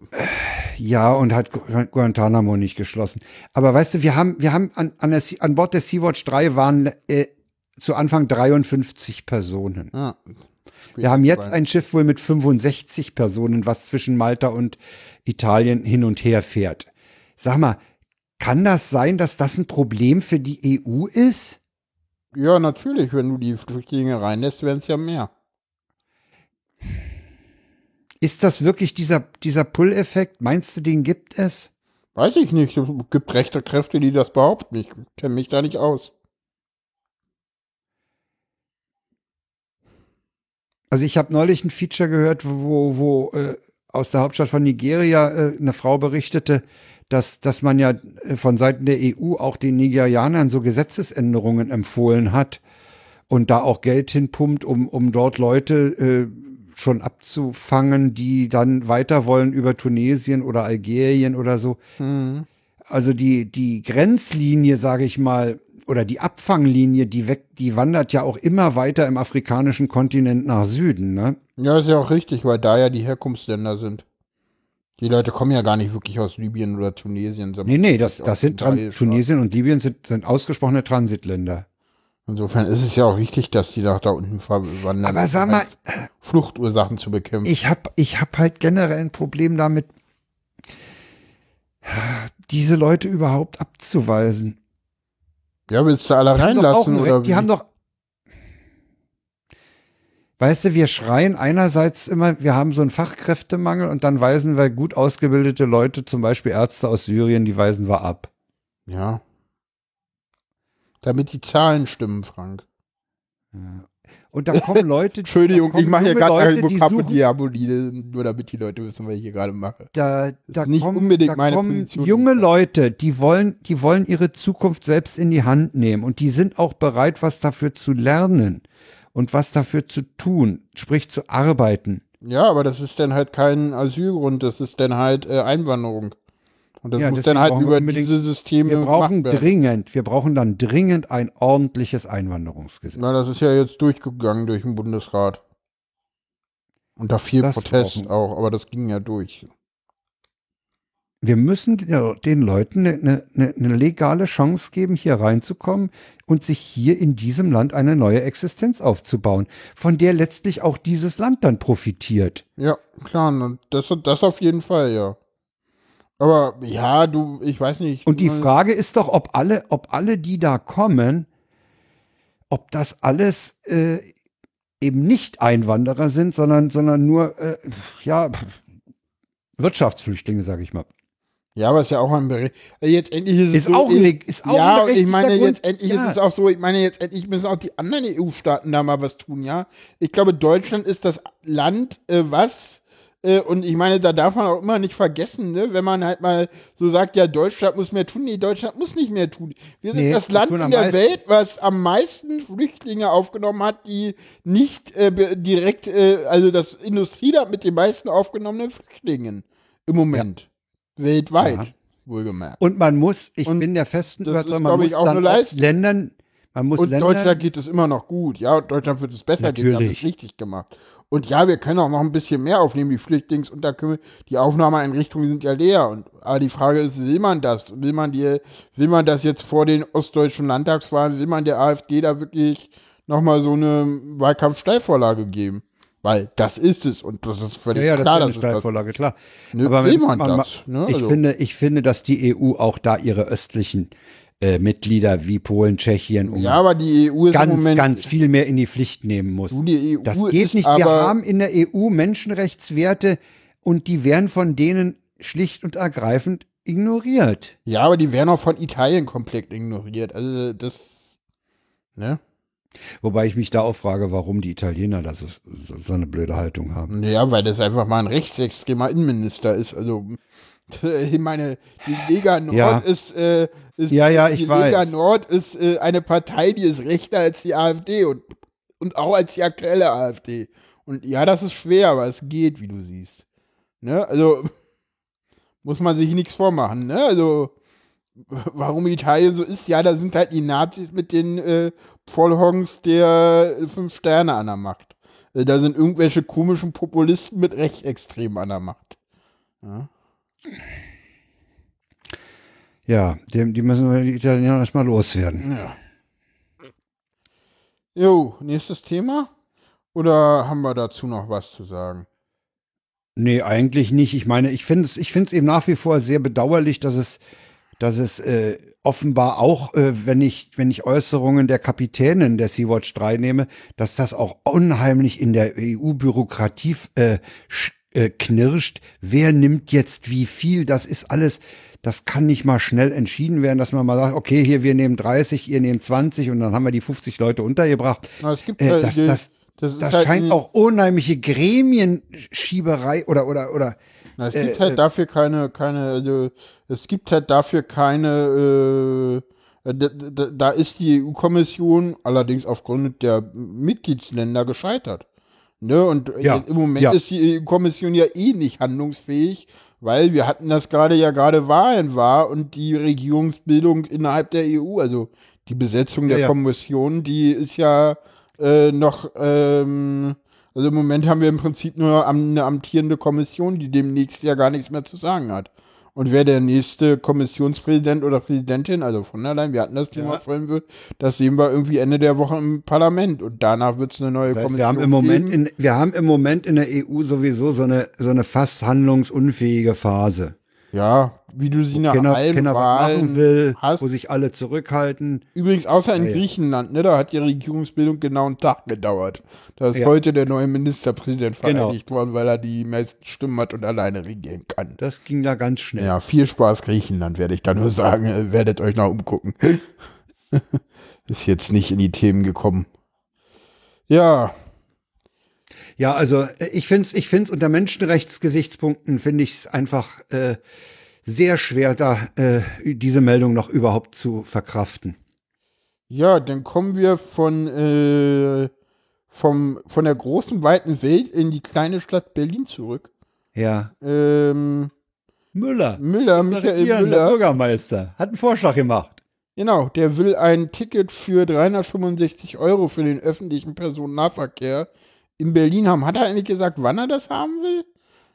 ja und hat Gu- Guantanamo nicht geschlossen. Aber weißt du, wir haben, wir haben an, an, der, an Bord der Sea-Watch 3 waren äh, zu Anfang 53 Personen. ja. Wir haben jetzt ein Schiff wohl mit 65 Personen, was zwischen Malta und Italien hin und her fährt. Sag mal, kann das sein, dass das ein Problem für die EU ist? Ja, natürlich, wenn du die Flüchtlinge reinlässt, werden es ja mehr. Ist das wirklich dieser, dieser Pull-Effekt? Meinst du, den gibt es? Weiß ich nicht. Es gibt rechte Kräfte, die das behaupten. Ich kenne mich da nicht aus. Also ich habe neulich ein Feature gehört, wo, wo äh, aus der Hauptstadt von Nigeria äh, eine Frau berichtete, dass, dass man ja äh, von Seiten der EU auch den Nigerianern so Gesetzesänderungen empfohlen hat und da auch Geld hinpumpt, um, um dort Leute äh, schon abzufangen, die dann weiter wollen über Tunesien oder Algerien oder so. Hm. Also die, die Grenzlinie, sage ich mal, oder die Abfanglinie, die weg, die wandert ja auch immer weiter im afrikanischen Kontinent nach Süden, ne? Ja, ist ja auch richtig, weil da ja die Herkunftsländer sind. Die Leute kommen ja gar nicht wirklich aus Libyen oder Tunesien. sondern Nee, nee, das, das sind Tunesien und Libyen sind, sind ausgesprochene Transitländer. Insofern ist es ja auch richtig, dass die nach da unten verwandern. Aber sag mal, Fluchtursachen zu bekämpfen. ich hab, ich hab halt generell ein Problem damit, diese Leute überhaupt abzuweisen. ja, willst du alle Die haben reinlassen ein oder die wie? haben doch. Weißt du, wir schreien einerseits immer, wir haben so einen Fachkräftemangel und dann weisen wir gut ausgebildete Leute, zum Beispiel Ärzte aus Syrien, die weisen wir ab. Ja. Damit die Zahlen stimmen, Frank. Und da kommen Leute, Entschuldigung, kommen ich mache hier junge gerade Leute, eine die Vokabel suchen, Diaboli, nur damit die Leute wissen, was ich hier gerade mache. da, da nicht kommen, unbedingt da meine kommen Position. junge Leute, die wollen, die wollen ihre Zukunft selbst in die Hand nehmen und die sind auch bereit, was dafür zu lernen und was dafür zu tun, sprich zu arbeiten. Ja, aber das ist dann halt kein Asylgrund, das ist dann halt äh, Einwanderung. Und das Ja, muss dann halt über diese Systeme Wir brauchen dringend, wir brauchen dann dringend ein ordentliches Einwanderungsgesetz. Na, das ist ja jetzt durchgegangen durch den Bundesrat. Unter viel Das Protest brauchen- auch, aber das ging ja durch. wir müssen den Leuten eine, eine, eine, legale Chance geben, hier reinzukommen und sich hier in diesem Land eine neue Existenz aufzubauen, von der letztlich auch dieses Land dann profitiert. Ja, klar, das, das auf jeden Fall, ja. Aber ja, du, ich weiß nicht. Und die Frage ist doch, ob alle, ob alle, die da kommen, ob das alles äh, eben nicht Einwanderer sind, sondern, sondern nur, äh, ja, Wirtschaftsflüchtlinge, sage ich mal. Ja, aber ist ja auch ein Bericht. Jetzt endlich ist es ist so, auch ich, ist auch Ja, ich meine, jetzt endlich ja. ist es auch so, ich meine, jetzt endlich müssen auch die anderen EU-Staaten da mal was tun, ja. Ich glaube, Deutschland ist das Land, äh, was, äh, und ich meine, da darf man auch immer nicht vergessen, ne, wenn man halt mal so sagt, ja, Deutschland muss mehr tun. Nee, Deutschland muss nicht mehr tun. Wir sind nee, das Land in der Welt, was am meisten Flüchtlinge aufgenommen hat, die nicht äh, direkt, äh, also das Industrieland mit den meisten aufgenommenen Flüchtlingen im Moment. Ja weltweit, ja. wohlgemerkt. Und man muss, ich und bin der festen Überzeugung, man muss dann Ländern, man muss und Ländern, Deutschland geht es immer noch gut, ja, und Deutschland wird es besser Natürlich. gehen, haben es richtig gemacht. Und ja, wir können auch noch ein bisschen mehr aufnehmen, die Flüchtlingsunterkünfte, die Aufnahmeeinrichtungen sind ja leer. Und aber die Frage ist, will man das? Will man die, will man das jetzt vor den ostdeutschen Landtagswahlen, will man der AfD da wirklich nochmal so eine Wahlkampfsteilvorlage geben? Weil das ist es und das ist völlig ja, ja, klar. Das ist eine Steilvorlage, klar. Ne, Aber man, man das? Ne? Ich, also. finde, ich finde, dass die EU auch da ihre östlichen äh, Mitglieder wie Polen, Tschechien um ja, aber die EU ganz, ganz viel mehr in die Pflicht nehmen muss. Du, die EU das geht nicht. Wir haben in der EU Menschenrechtswerte und die werden von denen schlicht und ergreifend ignoriert. Ja, aber die werden auch von Italien komplett ignoriert. Also das, ne? Wobei ich mich da auch frage, warum die Italiener da so, so, so eine blöde Haltung haben. Ja, weil das einfach mal ein rechtsextremer Innenminister ist. Also, ich meine, die Lega Nord ja. ist, äh, ist, ja, ja, ich die weiß. Lega Nord ist äh, eine Partei, die ist rechter als die AfD und, und auch als die aktuelle AfD. Und ja, das ist schwer, aber es geht, wie du siehst. Ne? Also, muss man sich nichts vormachen. Ne? Also, warum Italien so ist, ja, da sind halt die Nazis mit den äh, Vollhongs der fünf Sterne an der Macht. Äh, da sind irgendwelche komischen Populisten mit Rechtsextremen an der Macht. Ja, ja die, die müssen wir die Italiener erstmal loswerden. Ja. Jo, nächstes Thema? Oder haben wir dazu noch was zu sagen? Nee, eigentlich nicht. Ich meine, ich finde es ich eben nach wie vor sehr bedauerlich, dass es dass es äh, offenbar auch, äh, wenn ich wenn ich Äußerungen der Kapitänin der Sea-Watch 3 nehme, dass das auch unheimlich in der EU-Bürokratie äh, äh, knirscht. Wer nimmt jetzt wie viel? Das ist alles, das kann nicht mal schnell entschieden werden, dass man mal sagt, okay, hier wir nehmen 30, ihr nehmt 20 und dann haben wir die 50 Leute untergebracht. Na, es gibt äh, halt das, das, das, das halt scheint auch unheimliche Gremienschieberei oder oder oder na, es gibt äh, halt äh, dafür keine, keine, also, es gibt halt dafür keine, äh, da, da ist die EU-Kommission allerdings aufgrund der Mitgliedsländer gescheitert. Ne? Und ja, im Moment ja. ist die EU-Kommission ja eh nicht handlungsfähig, weil wir hatten das gerade ja gerade Wahlen war und die Regierungsbildung innerhalb der EU, also die Besetzung der ja, Kommission, die ist ja äh, noch ähm, also im Moment haben wir im Prinzip nur eine amtierende Kommission, die demnächst ja gar nichts mehr zu sagen hat. Und wer der nächste Kommissionspräsident oder Präsidentin, also von der Leyen, wir hatten das Thema ja. vorhin, wird, das sehen wir irgendwie Ende der Woche im Parlament. Und danach wird es eine neue das heißt, Kommission wir haben im Moment geben. In, wir haben im Moment in der EU sowieso so eine, so eine fast handlungsunfähige Phase. Ja, wie du sie nach keiner, allen keiner Wahlen machen will, hast. wo sich alle zurückhalten. Übrigens, außer in ja, Griechenland, ne, da hat die Regierungsbildung genau einen Tag gedauert. Da ist ja. heute der neue Ministerpräsident vereinigt genau. worden, weil er die meisten Stimmen hat und alleine regieren kann. Das ging da ganz schnell. Ja, viel Spaß Griechenland, werde ich da nur sagen. Werdet euch noch umgucken. ist jetzt nicht in die Themen gekommen. Ja, ja, also äh, ich finde es ich find's unter Menschenrechtsgesichtspunkten finde ich es einfach äh, sehr schwer, da äh, diese Meldung noch überhaupt zu verkraften. Ja, dann kommen wir von, äh, vom, von der großen, weiten Welt in die kleine Stadt Berlin zurück. Ja. Ähm, Müller. Müller, Michael Müller. Der Bürgermeister hat einen Vorschlag gemacht. Genau, der will ein Ticket für 365 Euro für den öffentlichen Personennahverkehr in Berlin haben. Hat er eigentlich gesagt, wann er das haben will?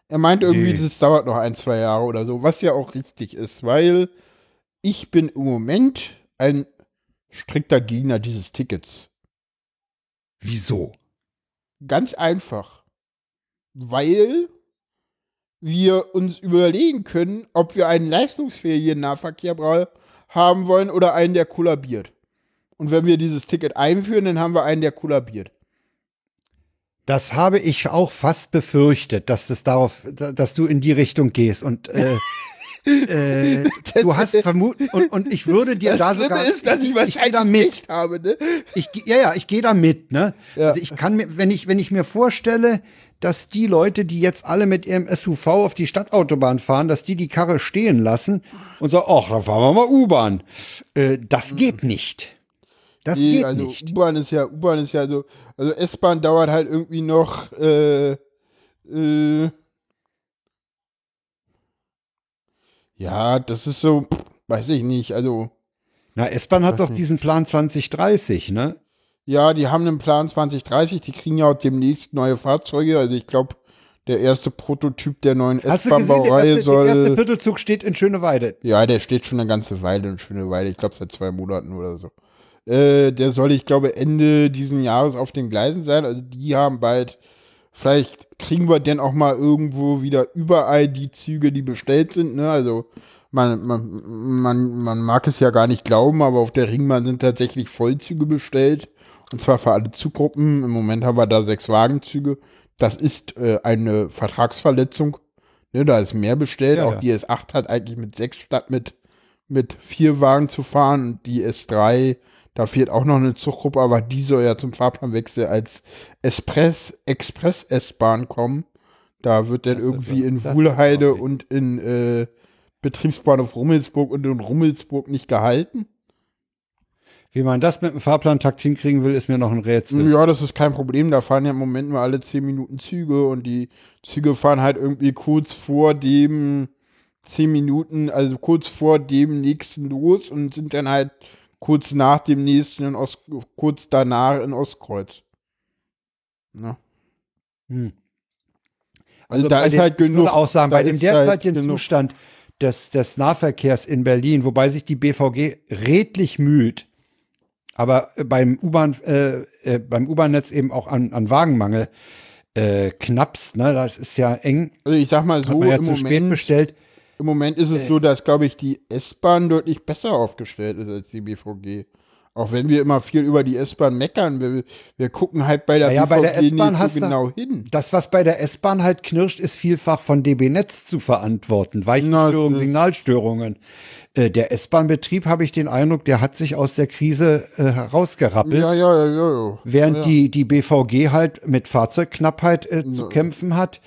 Er meint irgendwie, Nee. das dauert noch ein, zwei Jahre oder so, was ja auch richtig ist, weil ich bin im Moment ein strikter Gegner dieses Tickets. Wieso? Ganz einfach. Weil wir uns überlegen können, ob wir einen leistungsfähigen Nahverkehr haben wollen oder einen, der kollabiert. Und wenn wir dieses Ticket einführen, dann haben wir einen, der kollabiert. Das habe ich auch fast befürchtet, dass das darauf, da- dass du in die Richtung gehst und äh, äh, du hast vermutet und, und ich würde dir da Schlimme sogar ist, dass ich ich gehe wahrscheinlich da mit. habe, ne? Ich, ja, ja, ich gehe da mit, ne? Ja. Also ich kann mir, wenn ich, wenn ich mir vorstelle, dass die Leute, die jetzt alle mit ihrem SUV auf die Stadtautobahn fahren, dass die die Karre stehen lassen und sagen, ach, dann fahren wir mal U-Bahn. Äh, das geht nicht. Das Nee, geht also nicht. U-Bahn ist ja, U-Bahn ist ja so, also S-Bahn dauert halt irgendwie noch, äh, äh, ja, das ist so, weiß ich nicht, also, Na, S-Bahn hat doch nicht. diesen Plan 2030, ne? ja, die haben einen Plan 2030, die kriegen ja auch demnächst neue Fahrzeuge, also ich glaube, der erste Prototyp der neuen S-Bahn-Baureihe erste, der erste soll, Viertelzug steht in Schöneweide. ja, der steht schon eine ganze Weile, eine schöne Weile, ich glaube seit zwei Monaten oder so. Äh, der soll, ich glaube, Ende diesen Jahres auf den Gleisen sein. Also die haben bald, vielleicht kriegen wir denn auch mal irgendwo wieder überall die Züge, die bestellt sind. Ne? Also man, man, man, man mag es ja gar nicht glauben, aber auf der Ringbahn sind tatsächlich Vollzüge bestellt. Und zwar für alle Zuggruppen. Im Moment haben wir da sechs Wagenzüge. Das ist äh, eine Vertragsverletzung. Ne, da ist mehr bestellt. Ja, auch ja. die S8 hat eigentlich mit sechs statt mit, mit vier Wagen zu fahren. Und die S3, da fehlt auch noch eine Zuggruppe, aber die soll ja zum Fahrplanwechsel als Express, Express S-Bahn kommen. Da wird dann irgendwie in Wuhlheide und in äh, Betriebsbahnhof Rummelsburg und in Rummelsburg nicht gehalten. Wie man das mit dem Fahrplantakt hinkriegen will, ist mir noch ein Rätsel. Ja, das ist kein Problem. Da fahren ja im Moment nur alle 10 Minuten Züge und die Züge fahren halt irgendwie kurz vor dem 10 Minuten, also kurz vor dem nächsten los und sind dann halt kurz nach dem nächsten in Ost, kurz danach in Ostkreuz. Ne? Hm. Also, da bei ist halt Ich genug. würde auch sagen, da bei dem halt derzeitigen genug. Zustand des, des Nahverkehrs in Berlin, wobei sich die BVG redlich müht, aber beim U-Bahn, äh, äh, beim U-Bahn-Netz eben auch an, an Wagenmangel äh, knappst, ne? Das ist ja eng. Also ich sag mal Hat so, man ja im zu spät Moment, bestellt. Im Moment ist es so, dass, glaube ich, die S-Bahn deutlich besser aufgestellt ist als die BVG. Auch wenn wir immer viel über die S-Bahn meckern, wir, wir gucken halt bei der Ja, ja, bei der S-Bahn so genau hin. Das, was bei der S-Bahn halt knirscht, ist vielfach von DB Netz zu verantworten. Weichenstörungen, Signalstörungen. Äh, der S-Bahn-Betrieb, habe ich den Eindruck, der hat sich aus der Krise äh, herausgerappelt. Ja, ja, ja, ja. ja. Während ja, die, die BVG halt mit Fahrzeugknappheit äh, zu Ja. kämpfen hat.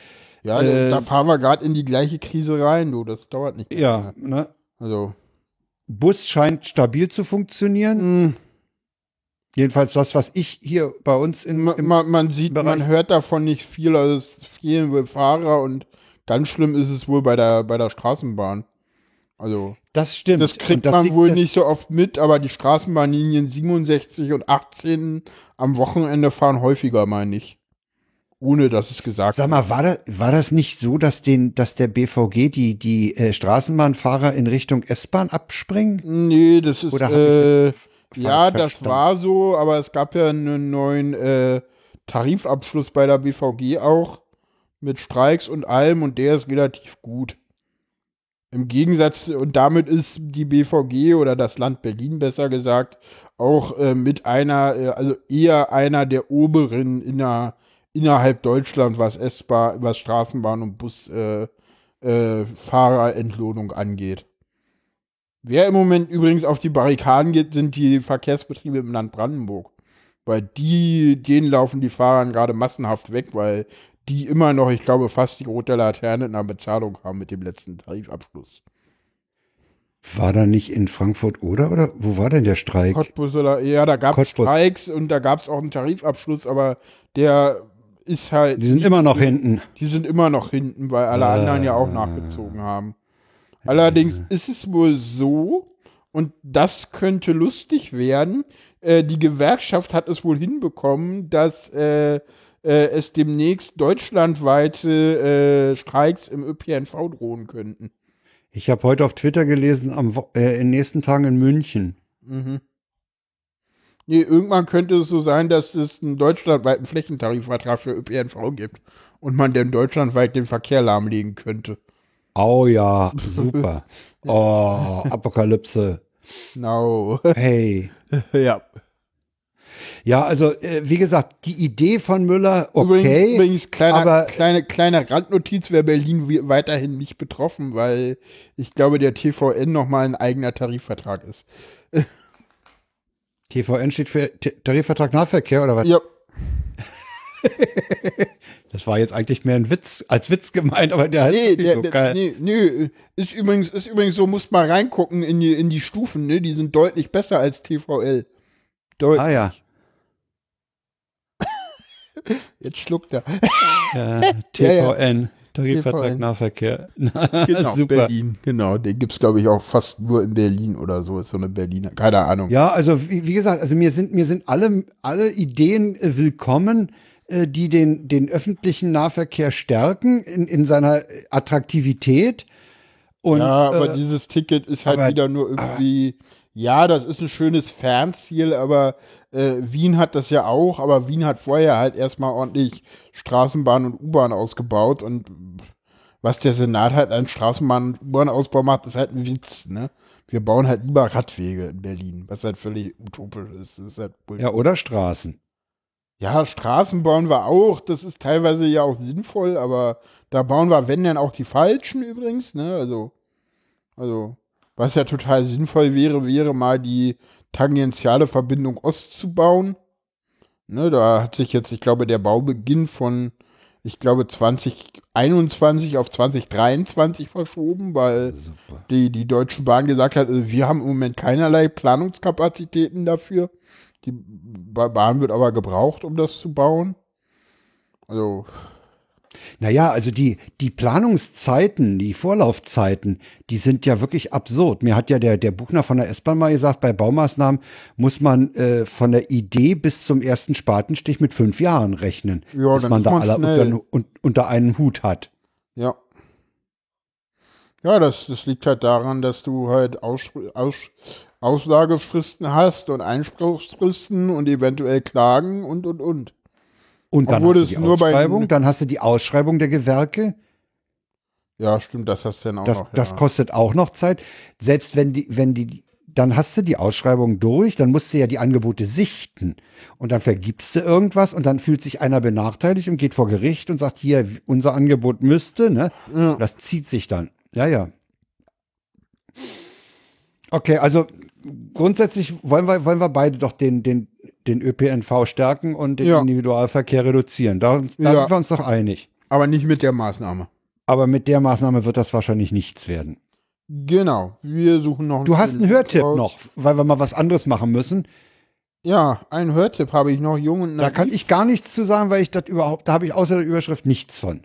Ja, äh, da fahren wir gerade in die gleiche Krise rein, du. Das dauert nicht. Ja, lange. ne? Also. Bus scheint stabil zu funktionieren. mh, Jedenfalls das, was ich hier bei uns in, man, man, man sieht, Bereich- man hört davon nicht viel. Also es fehlen wohl Fahrer und ganz schlimm ist es wohl bei der, bei der Straßenbahn. Also. das stimmt. Das kriegt das man liegt- wohl nicht so oft mit, aber die Straßenbahnlinien 67 und 18 am Wochenende fahren häufiger, meine ich. Ohne dass es gesagt Sag mal, war das, war das nicht so, dass den, dass der BVG die, die äh, Straßenbahnfahrer in Richtung S-Bahn abspringen? Nee, das ist, Oder äh, das ja, das war so, aber es gab ja einen neuen äh, Tarifabschluss bei der BVG auch mit Streiks und allem und der ist relativ gut. Im Gegensatz, und damit ist die BVG oder das Land Berlin besser gesagt auch äh, mit einer, äh, also eher einer der oberen inner, innerhalb Deutschland, was S-Bahn, was Straßenbahn und Busfahrerentlohnung äh, Fahrerentlohnung angeht. Wer im Moment übrigens auf die Barrikaden geht, sind die Verkehrsbetriebe im Land Brandenburg. Weil die, denen laufen die Fahrer gerade massenhaft weg, weil die immer noch, ich glaube, fast die rote Laterne in der Bezahlung haben mit dem letzten Tarifabschluss. War da nicht in Frankfurt oder? Oder wo war denn der Streik? Cottbus oder, ja, da gab es. Streiks und da gab es auch einen Tarifabschluss, aber der ist halt. Die sind immer noch hinten. Die sind immer noch hinten, weil alle anderen ja auch nachgezogen haben. Allerdings ist es wohl so, und das könnte lustig werden, äh, die Gewerkschaft hat es wohl hinbekommen, dass äh, äh, äh, es demnächst deutschlandweite äh, Streiks im ÖPNV drohen könnten. Ich habe heute auf Twitter gelesen, am, äh, in den nächsten Tagen in München. Mhm. Nee, irgendwann könnte es so sein, dass es einen deutschlandweiten Flächentarifvertrag für ÖPNV gibt und man dann deutschlandweit den Verkehr lahmlegen könnte. Oh ja, super. Oh, Apokalypse. Genau. Hey. ja. Ja, also äh, wie gesagt, die Idee von Müller, okay. Übrigens, übrigens kleiner, aber- kleine, kleine Randnotiz wäre Berlin weiterhin nicht betroffen, weil ich glaube, der TVN nochmal ein eigener Tarifvertrag ist. TVN steht für T Tarifvertrag Nahverkehr oder was? Ja, Das war jetzt eigentlich mehr ein Witz, als Witz gemeint, aber der heißt nee, der, so geil. nee, nee, ist übrigens, ist übrigens so, musst mal reingucken in die, in die Stufen, ne? Die sind deutlich besser als TVL. Deutlich. Ah ja. Jetzt schluckt er. ja Ja, ja. Tarifvertrag. Nahverkehr. Genau, Super. Berlin. Genau, den gibt's glaube ich auch fast nur in Berlin oder so. Ist so eine Berliner, keine Ahnung. Ja, also wie, wie gesagt, also mir sind mir sind alle alle Ideen äh, willkommen, äh, die den den öffentlichen Nahverkehr stärken in, in seiner Attraktivität. Und ja, aber äh, dieses Ticket ist halt aber- wieder nur irgendwie, ja, das ist ein schönes Fernziel, aber äh, Wien hat das ja auch, aber Wien hat vorher halt erstmal ordentlich Straßenbahn und U-Bahn ausgebaut und was der Senat halt an Straßenbahn und U-Bahn-Ausbau macht, ist halt ein Witz, ne? Wir bauen halt lieber Radwege in Berlin, was halt völlig utopisch ist. Ist halt ja, oder Straßen. Ja, Straßen bauen wir auch. Das ist teilweise ja auch sinnvoll, aber da bauen wir, wenn dann auch die falschen übrigens, ne? Also, also, was ja total sinnvoll wäre, wäre mal die tangentiale Verbindung Ost zu bauen. Ne, da hat sich jetzt, ich glaube, der Baubeginn von, ich glaube, 2021 auf 2023 verschoben, weil Super. die, die Deutsche Bahn gesagt hat, also wir haben im Moment keinerlei Planungskapazitäten dafür. Die Ba- Bahn wird aber gebraucht, um das zu bauen. Also, Naja, also die, die Planungszeiten, die Vorlaufzeiten, die sind ja wirklich absurd. Mir hat ja der, der Buchner von der S-Bahn mal gesagt, bei Baumaßnahmen muss man äh, von der Idee bis zum ersten Spatenstich mit fünf Jahren rechnen, Ja, bis man da man alle unter, un, unter einen Hut hat. ja. Ja, das, das liegt halt daran, dass du halt Aus, Aus, Auslagefristen hast und Einspruchsfristen und eventuell Klagen und, und, und. Und dann Obwohl hast du es die Ausschreibung, dann hast du die Ausschreibung der Gewerke. Ja, stimmt, das hast du dann auch Das, noch. das ja. kostet auch noch Zeit. Selbst wenn die, wenn die, dann hast du die Ausschreibung durch, dann musst du ja die Angebote sichten. Und dann vergibst du irgendwas und dann fühlt sich einer benachteiligt und geht vor Gericht und sagt, hier, unser Angebot müsste, ne? Ja. Das zieht sich dann. Ja, ja. Okay, also grundsätzlich wollen wir, wollen wir beide doch den, den, den ÖPNV stärken und den Ja. Individualverkehr reduzieren. Da, da Ja. sind wir uns doch einig. Aber nicht mit der Maßnahme. Aber mit der Maßnahme wird das wahrscheinlich nichts werden. Genau. Wir suchen noch Du hast einen Hörtipp raus. noch, weil wir mal was anderes machen müssen. Ja, einen Hörtipp habe ich noch, Jung und Da Naiv. kann ich gar nichts zu sagen, weil ich das überhaupt, da habe ich außer der Überschrift nichts von.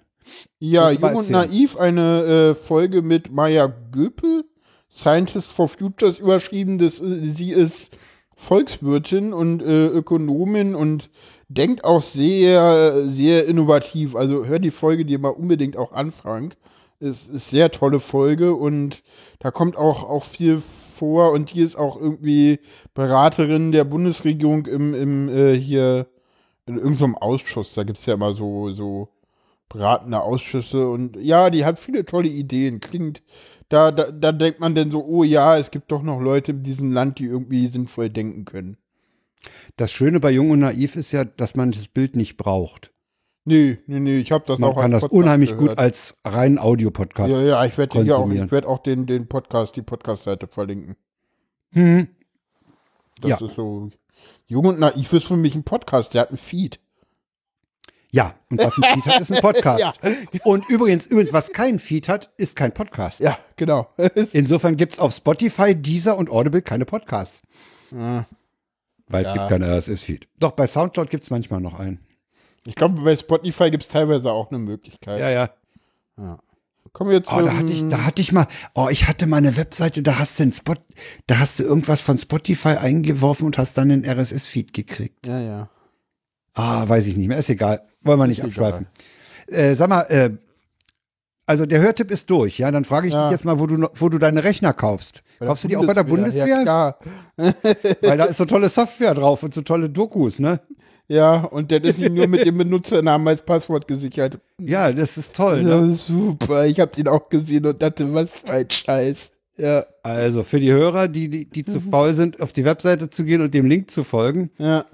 Ja, Jung und. Naiv, eine äh, Folge mit Maya Göpel, Scientist for Futures überschrieben. Das, äh, sie ist Volkswirtin und äh, Ökonomin und denkt auch sehr, sehr innovativ. Also hör die Folge dir mal unbedingt auch an, Frank. Es ist sehr tolle Folge und da kommt auch, auch viel vor und die ist auch irgendwie Beraterin der Bundesregierung im, im äh, hier in irgendeinem Ausschuss. Da gibt es ja immer so, so beratende Ausschüsse und ja, die hat viele tolle Ideen. Klingt, da, da, da denkt man dann so, oh ja, es gibt doch noch Leute in diesem Land, die irgendwie sinnvoll denken können. Das Schöne bei Jung und Naiv ist ja, dass man das Bild nicht braucht. Nee, nee, nee, ich habe das Man auch kann als das unheimlich gehört. gut als reinen Audiopodcast. Ja, ja, ich werde ja auch, ich werd auch den, den Podcast, die Podcast-Seite verlinken. Hm. Das Ja. ist so. Jung und Naiv ist für mich ein Podcast, der hat einen Feed. Ja, und was ein Feed hat, ist ein Podcast. Ja. Und übrigens, übrigens, was kein Feed hat, ist kein Podcast. Ja, genau. Insofern gibt es auf Spotify, Deezer und Audible keine Podcasts. Ja. Weil Ja. es gibt kein RSS-Feed. Doch, bei Soundcloud gibt es manchmal noch einen. ich glaube, bei Spotify gibt es teilweise auch eine Möglichkeit. Ja, ja. Kommen wir jetzt Oh, da hatte ich, da hatte ich mal, oh, ich hatte mal eine Webseite, da hast du einen Spot, da hast du irgendwas von Spotify eingeworfen und hast dann den RSS-Feed gekriegt. Ja, ja. Ah, weiß ich nicht mehr, ist egal. Wollen wir nicht Ist abschweifen. Äh, sag mal, äh, also der Hörtipp ist durch, ja? Dann frage ich Ja. dich jetzt mal, wo du, wo du deine Rechner kaufst. Kaufst du die auch bei der Bundeswehr? Ja, klar. Weil da ist so tolle Software drauf und so tolle Dokus, ne? Ja, und dann ist sie nur mit dem Benutzernamen als Passwort gesichert. Ja, das ist toll, ne? Ja, super. Ich habe den auch gesehen und dachte, was für ein Scheiß. Ja, Also für die Hörer, die, die, die zu faul sind, auf die Webseite zu gehen und dem Link zu folgen. ja.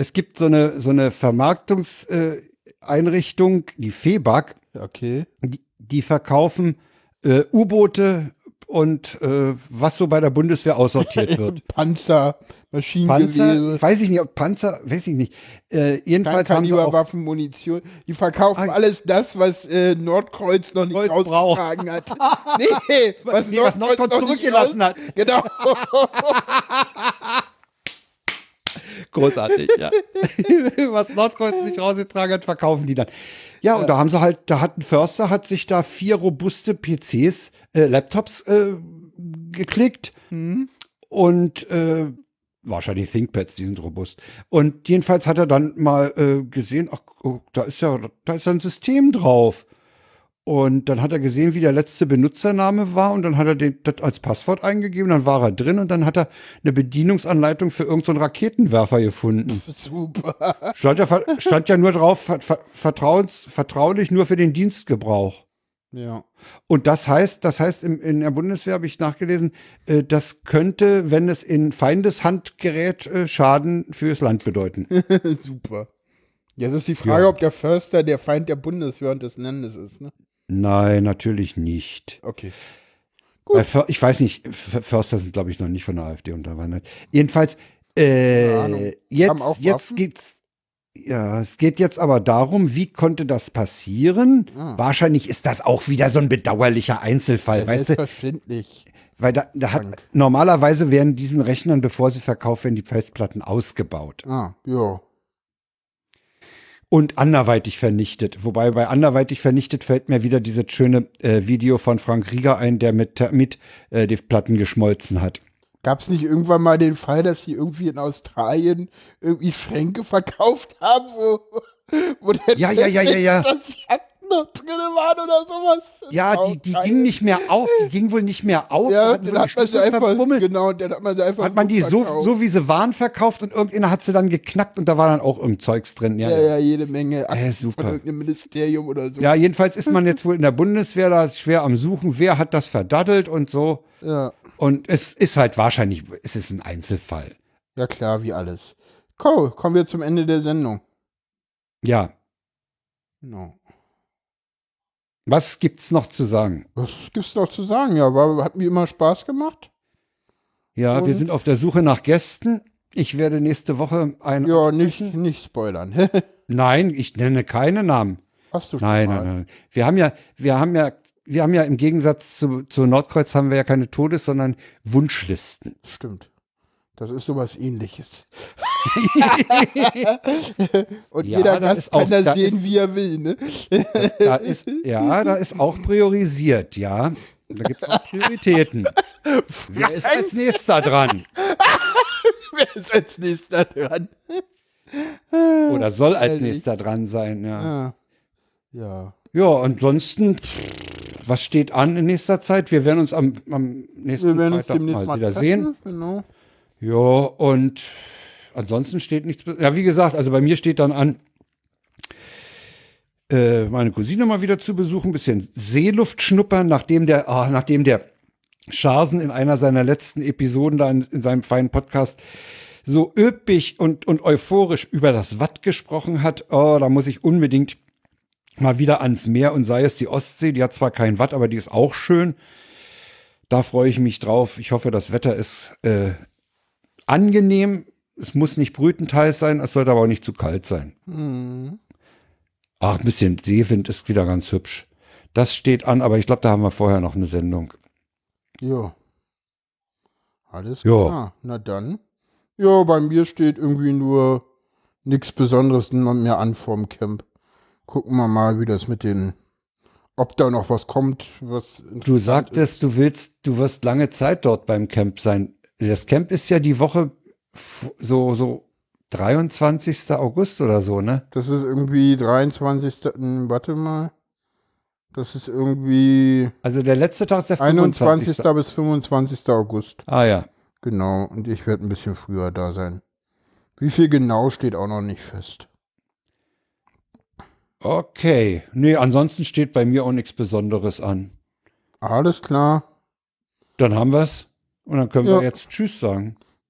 Es gibt so eine, so eine Vermarktungseinrichtung, äh, die FEBAG, Okay. die, die verkaufen äh, U-Boote und äh, was so bei der Bundeswehr aussortiert wird. Panzer, Panzer, Maschinengewehre, weiß ich nicht, ob Panzer, weiß ich nicht. Äh, jedenfalls haben sie auch Kleinkaliberwaffen, Munition. Die verkaufen Ah. alles das, was äh, Nordkreuz noch nicht Kreuz ausgetragen hat. Nee, was, Nee, was Nordkreuz noch nicht zurückgelassen hat. Genau. Großartig, ja. Was Nordkreuz nicht rausgetragen hat, verkaufen die dann. Ja, und da haben sie halt, da hat ein Förster, hat sich da vier robuste PCs, äh, Laptops äh, geklickt und äh, wahrscheinlich ThinkPads, die sind robust. Und jedenfalls hat er dann mal äh, gesehen, ach, oh, da ist ja, da ist ja ein System drauf. Und dann hat er gesehen, wie der letzte Benutzername war und dann hat er den das als Passwort eingegeben, dann war er drin und dann hat er eine Bedienungsanleitung für irgendeinen so Raketenwerfer gefunden. Super. Stand ja, stand ja nur drauf, ver, ver, vertrauens, vertraulich nur für den Dienstgebrauch. Ja. Und das heißt, das heißt, im, in der Bundeswehr habe ich nachgelesen, äh, das könnte, wenn es in Feindeshand gerät, äh, Schaden fürs Land bedeuten. Super. Jetzt ist die Frage, Ja. ob der Förster der Feind der Bundeswehr und des Landes ist, ne? Nein, natürlich nicht. Okay. Weil För, ich weiß nicht, Förster sind, glaube ich, noch nicht von der AfD unterwandert. Jedenfalls, äh, jetzt, jetzt geht's. Ja, es geht jetzt aber darum, wie konnte das passieren? Ah. Wahrscheinlich ist das auch wieder so ein bedauerlicher Einzelfall, Ja, weißt du? Selbstverständlich. Weil da, da hat normalerweise werden diesen Rechnern, bevor sie verkauft werden, die Festplatten ausgebaut Ah, ja. Und anderweitig vernichtet. Wobei bei anderweitig vernichtet fällt mir wieder dieses schöne äh, Video von Frank Rieger ein, der mit Thermit äh, die Platten geschmolzen hat. Gab es nicht irgendwann mal den Fall, dass sie irgendwie in Australien irgendwie Schränke verkauft haben, wo, wo der Ja, ja, ja, ja, ja. Noch drin waren oder sowas? Ja, die, die ging nicht mehr auf, die ging wohl nicht mehr auf. Ja, wohl die hat man sie einfach, verbummelt. genau, dann hat man sie einfach hat man die so, verkauft. so wie sie waren verkauft und irgendeiner hat sie dann geknackt und da war dann auch irgendein Zeugs drin. Ja, Ja, ja. jede Menge Akten Äh, super. von irgendeinem Ministerium oder so. ja, jedenfalls ist man jetzt wohl in der Bundeswehr da schwer am Suchen, wer hat das verdaddelt und so. Ja, Und es ist halt wahrscheinlich, es ist ein Einzelfall. ja klar, wie alles. Cool, kommen wir zum Ende der Sendung. Ja, Genau. Was gibt's noch zu sagen? Was gibt's noch zu sagen? Ja, war, hat mir immer Spaß gemacht. Ja, wir Und? sind auf der Suche nach Gästen. Ich werde nächste Woche ein. Ja, nicht, nicht spoilern. Nein, ich nenne keine Namen. Hast du schon Nein, mal. nein, nein. Wir haben ja, wir haben ja, wir haben ja im Gegensatz zu, zu Nordkreuz haben wir ja keine Todes, sondern Wunschlisten. Stimmt. Das ist sowas ähnliches. Und Ja, jeder Gast ist auch- kann das da sehen, ist- wie er will, ne? Da ist, ja, da ist auch priorisiert, ja. Da gibt es auch Prioritäten. Wer ist als nächster dran? Wer ist als nächster dran? Oder soll als nächster dran sein, ja. Ah. Ja. Ja, ansonsten, was steht an in nächster Zeit? Wir werden uns am, am nächsten Wir werden uns Freitag demnächst mal mal wieder treffen. sehen. Genau. Ja, und ansonsten steht nichts. Ja, wie gesagt, also bei mir steht dann an, äh, meine Cousine mal wieder zu besuchen, ein bisschen Seeluft schnuppern, nachdem der, ah, nachdem der Scharsen in einer seiner letzten Episoden da in, in seinem feinen Podcast so üppig und, und euphorisch über das Watt gesprochen hat. Oh, da muss ich unbedingt mal wieder ans Meer und sei es die Ostsee. Die hat zwar kein Watt, aber die ist auch schön. Da freue ich mich drauf. Ich hoffe, das Wetter ist äh, angenehm. Es muss nicht brütenteils sein, es sollte aber auch nicht zu kalt sein. Mhm. Ach, ein bisschen Seewind ist wieder ganz hübsch. Das steht an, aber ich glaube, da haben wir vorher noch eine Sendung. Ja. Alles Ja. klar. Na dann. Ja, bei mir steht irgendwie nur nichts Besonderes mehr an vorm Camp. Gucken wir mal, wie das mit den, ob da noch was kommt, was Du sagtest, du willst, du wirst lange Zeit dort beim Camp sein. Das Camp ist ja die Woche so, so 23. August oder so, ne? Das ist irgendwie 23. hm, Warte mal. Das ist irgendwie Also der letzte Tag ist der 21. 25. bis 25. August. Ah ja. Genau. Und ich werde ein bisschen früher da sein. Wie viel genau steht auch noch nicht fest. Okay. Nee, ansonsten steht bei mir auch nichts Besonderes an. Alles klar. Dann haben wir's. Und dann können Ja. wir jetzt Tschüss sagen.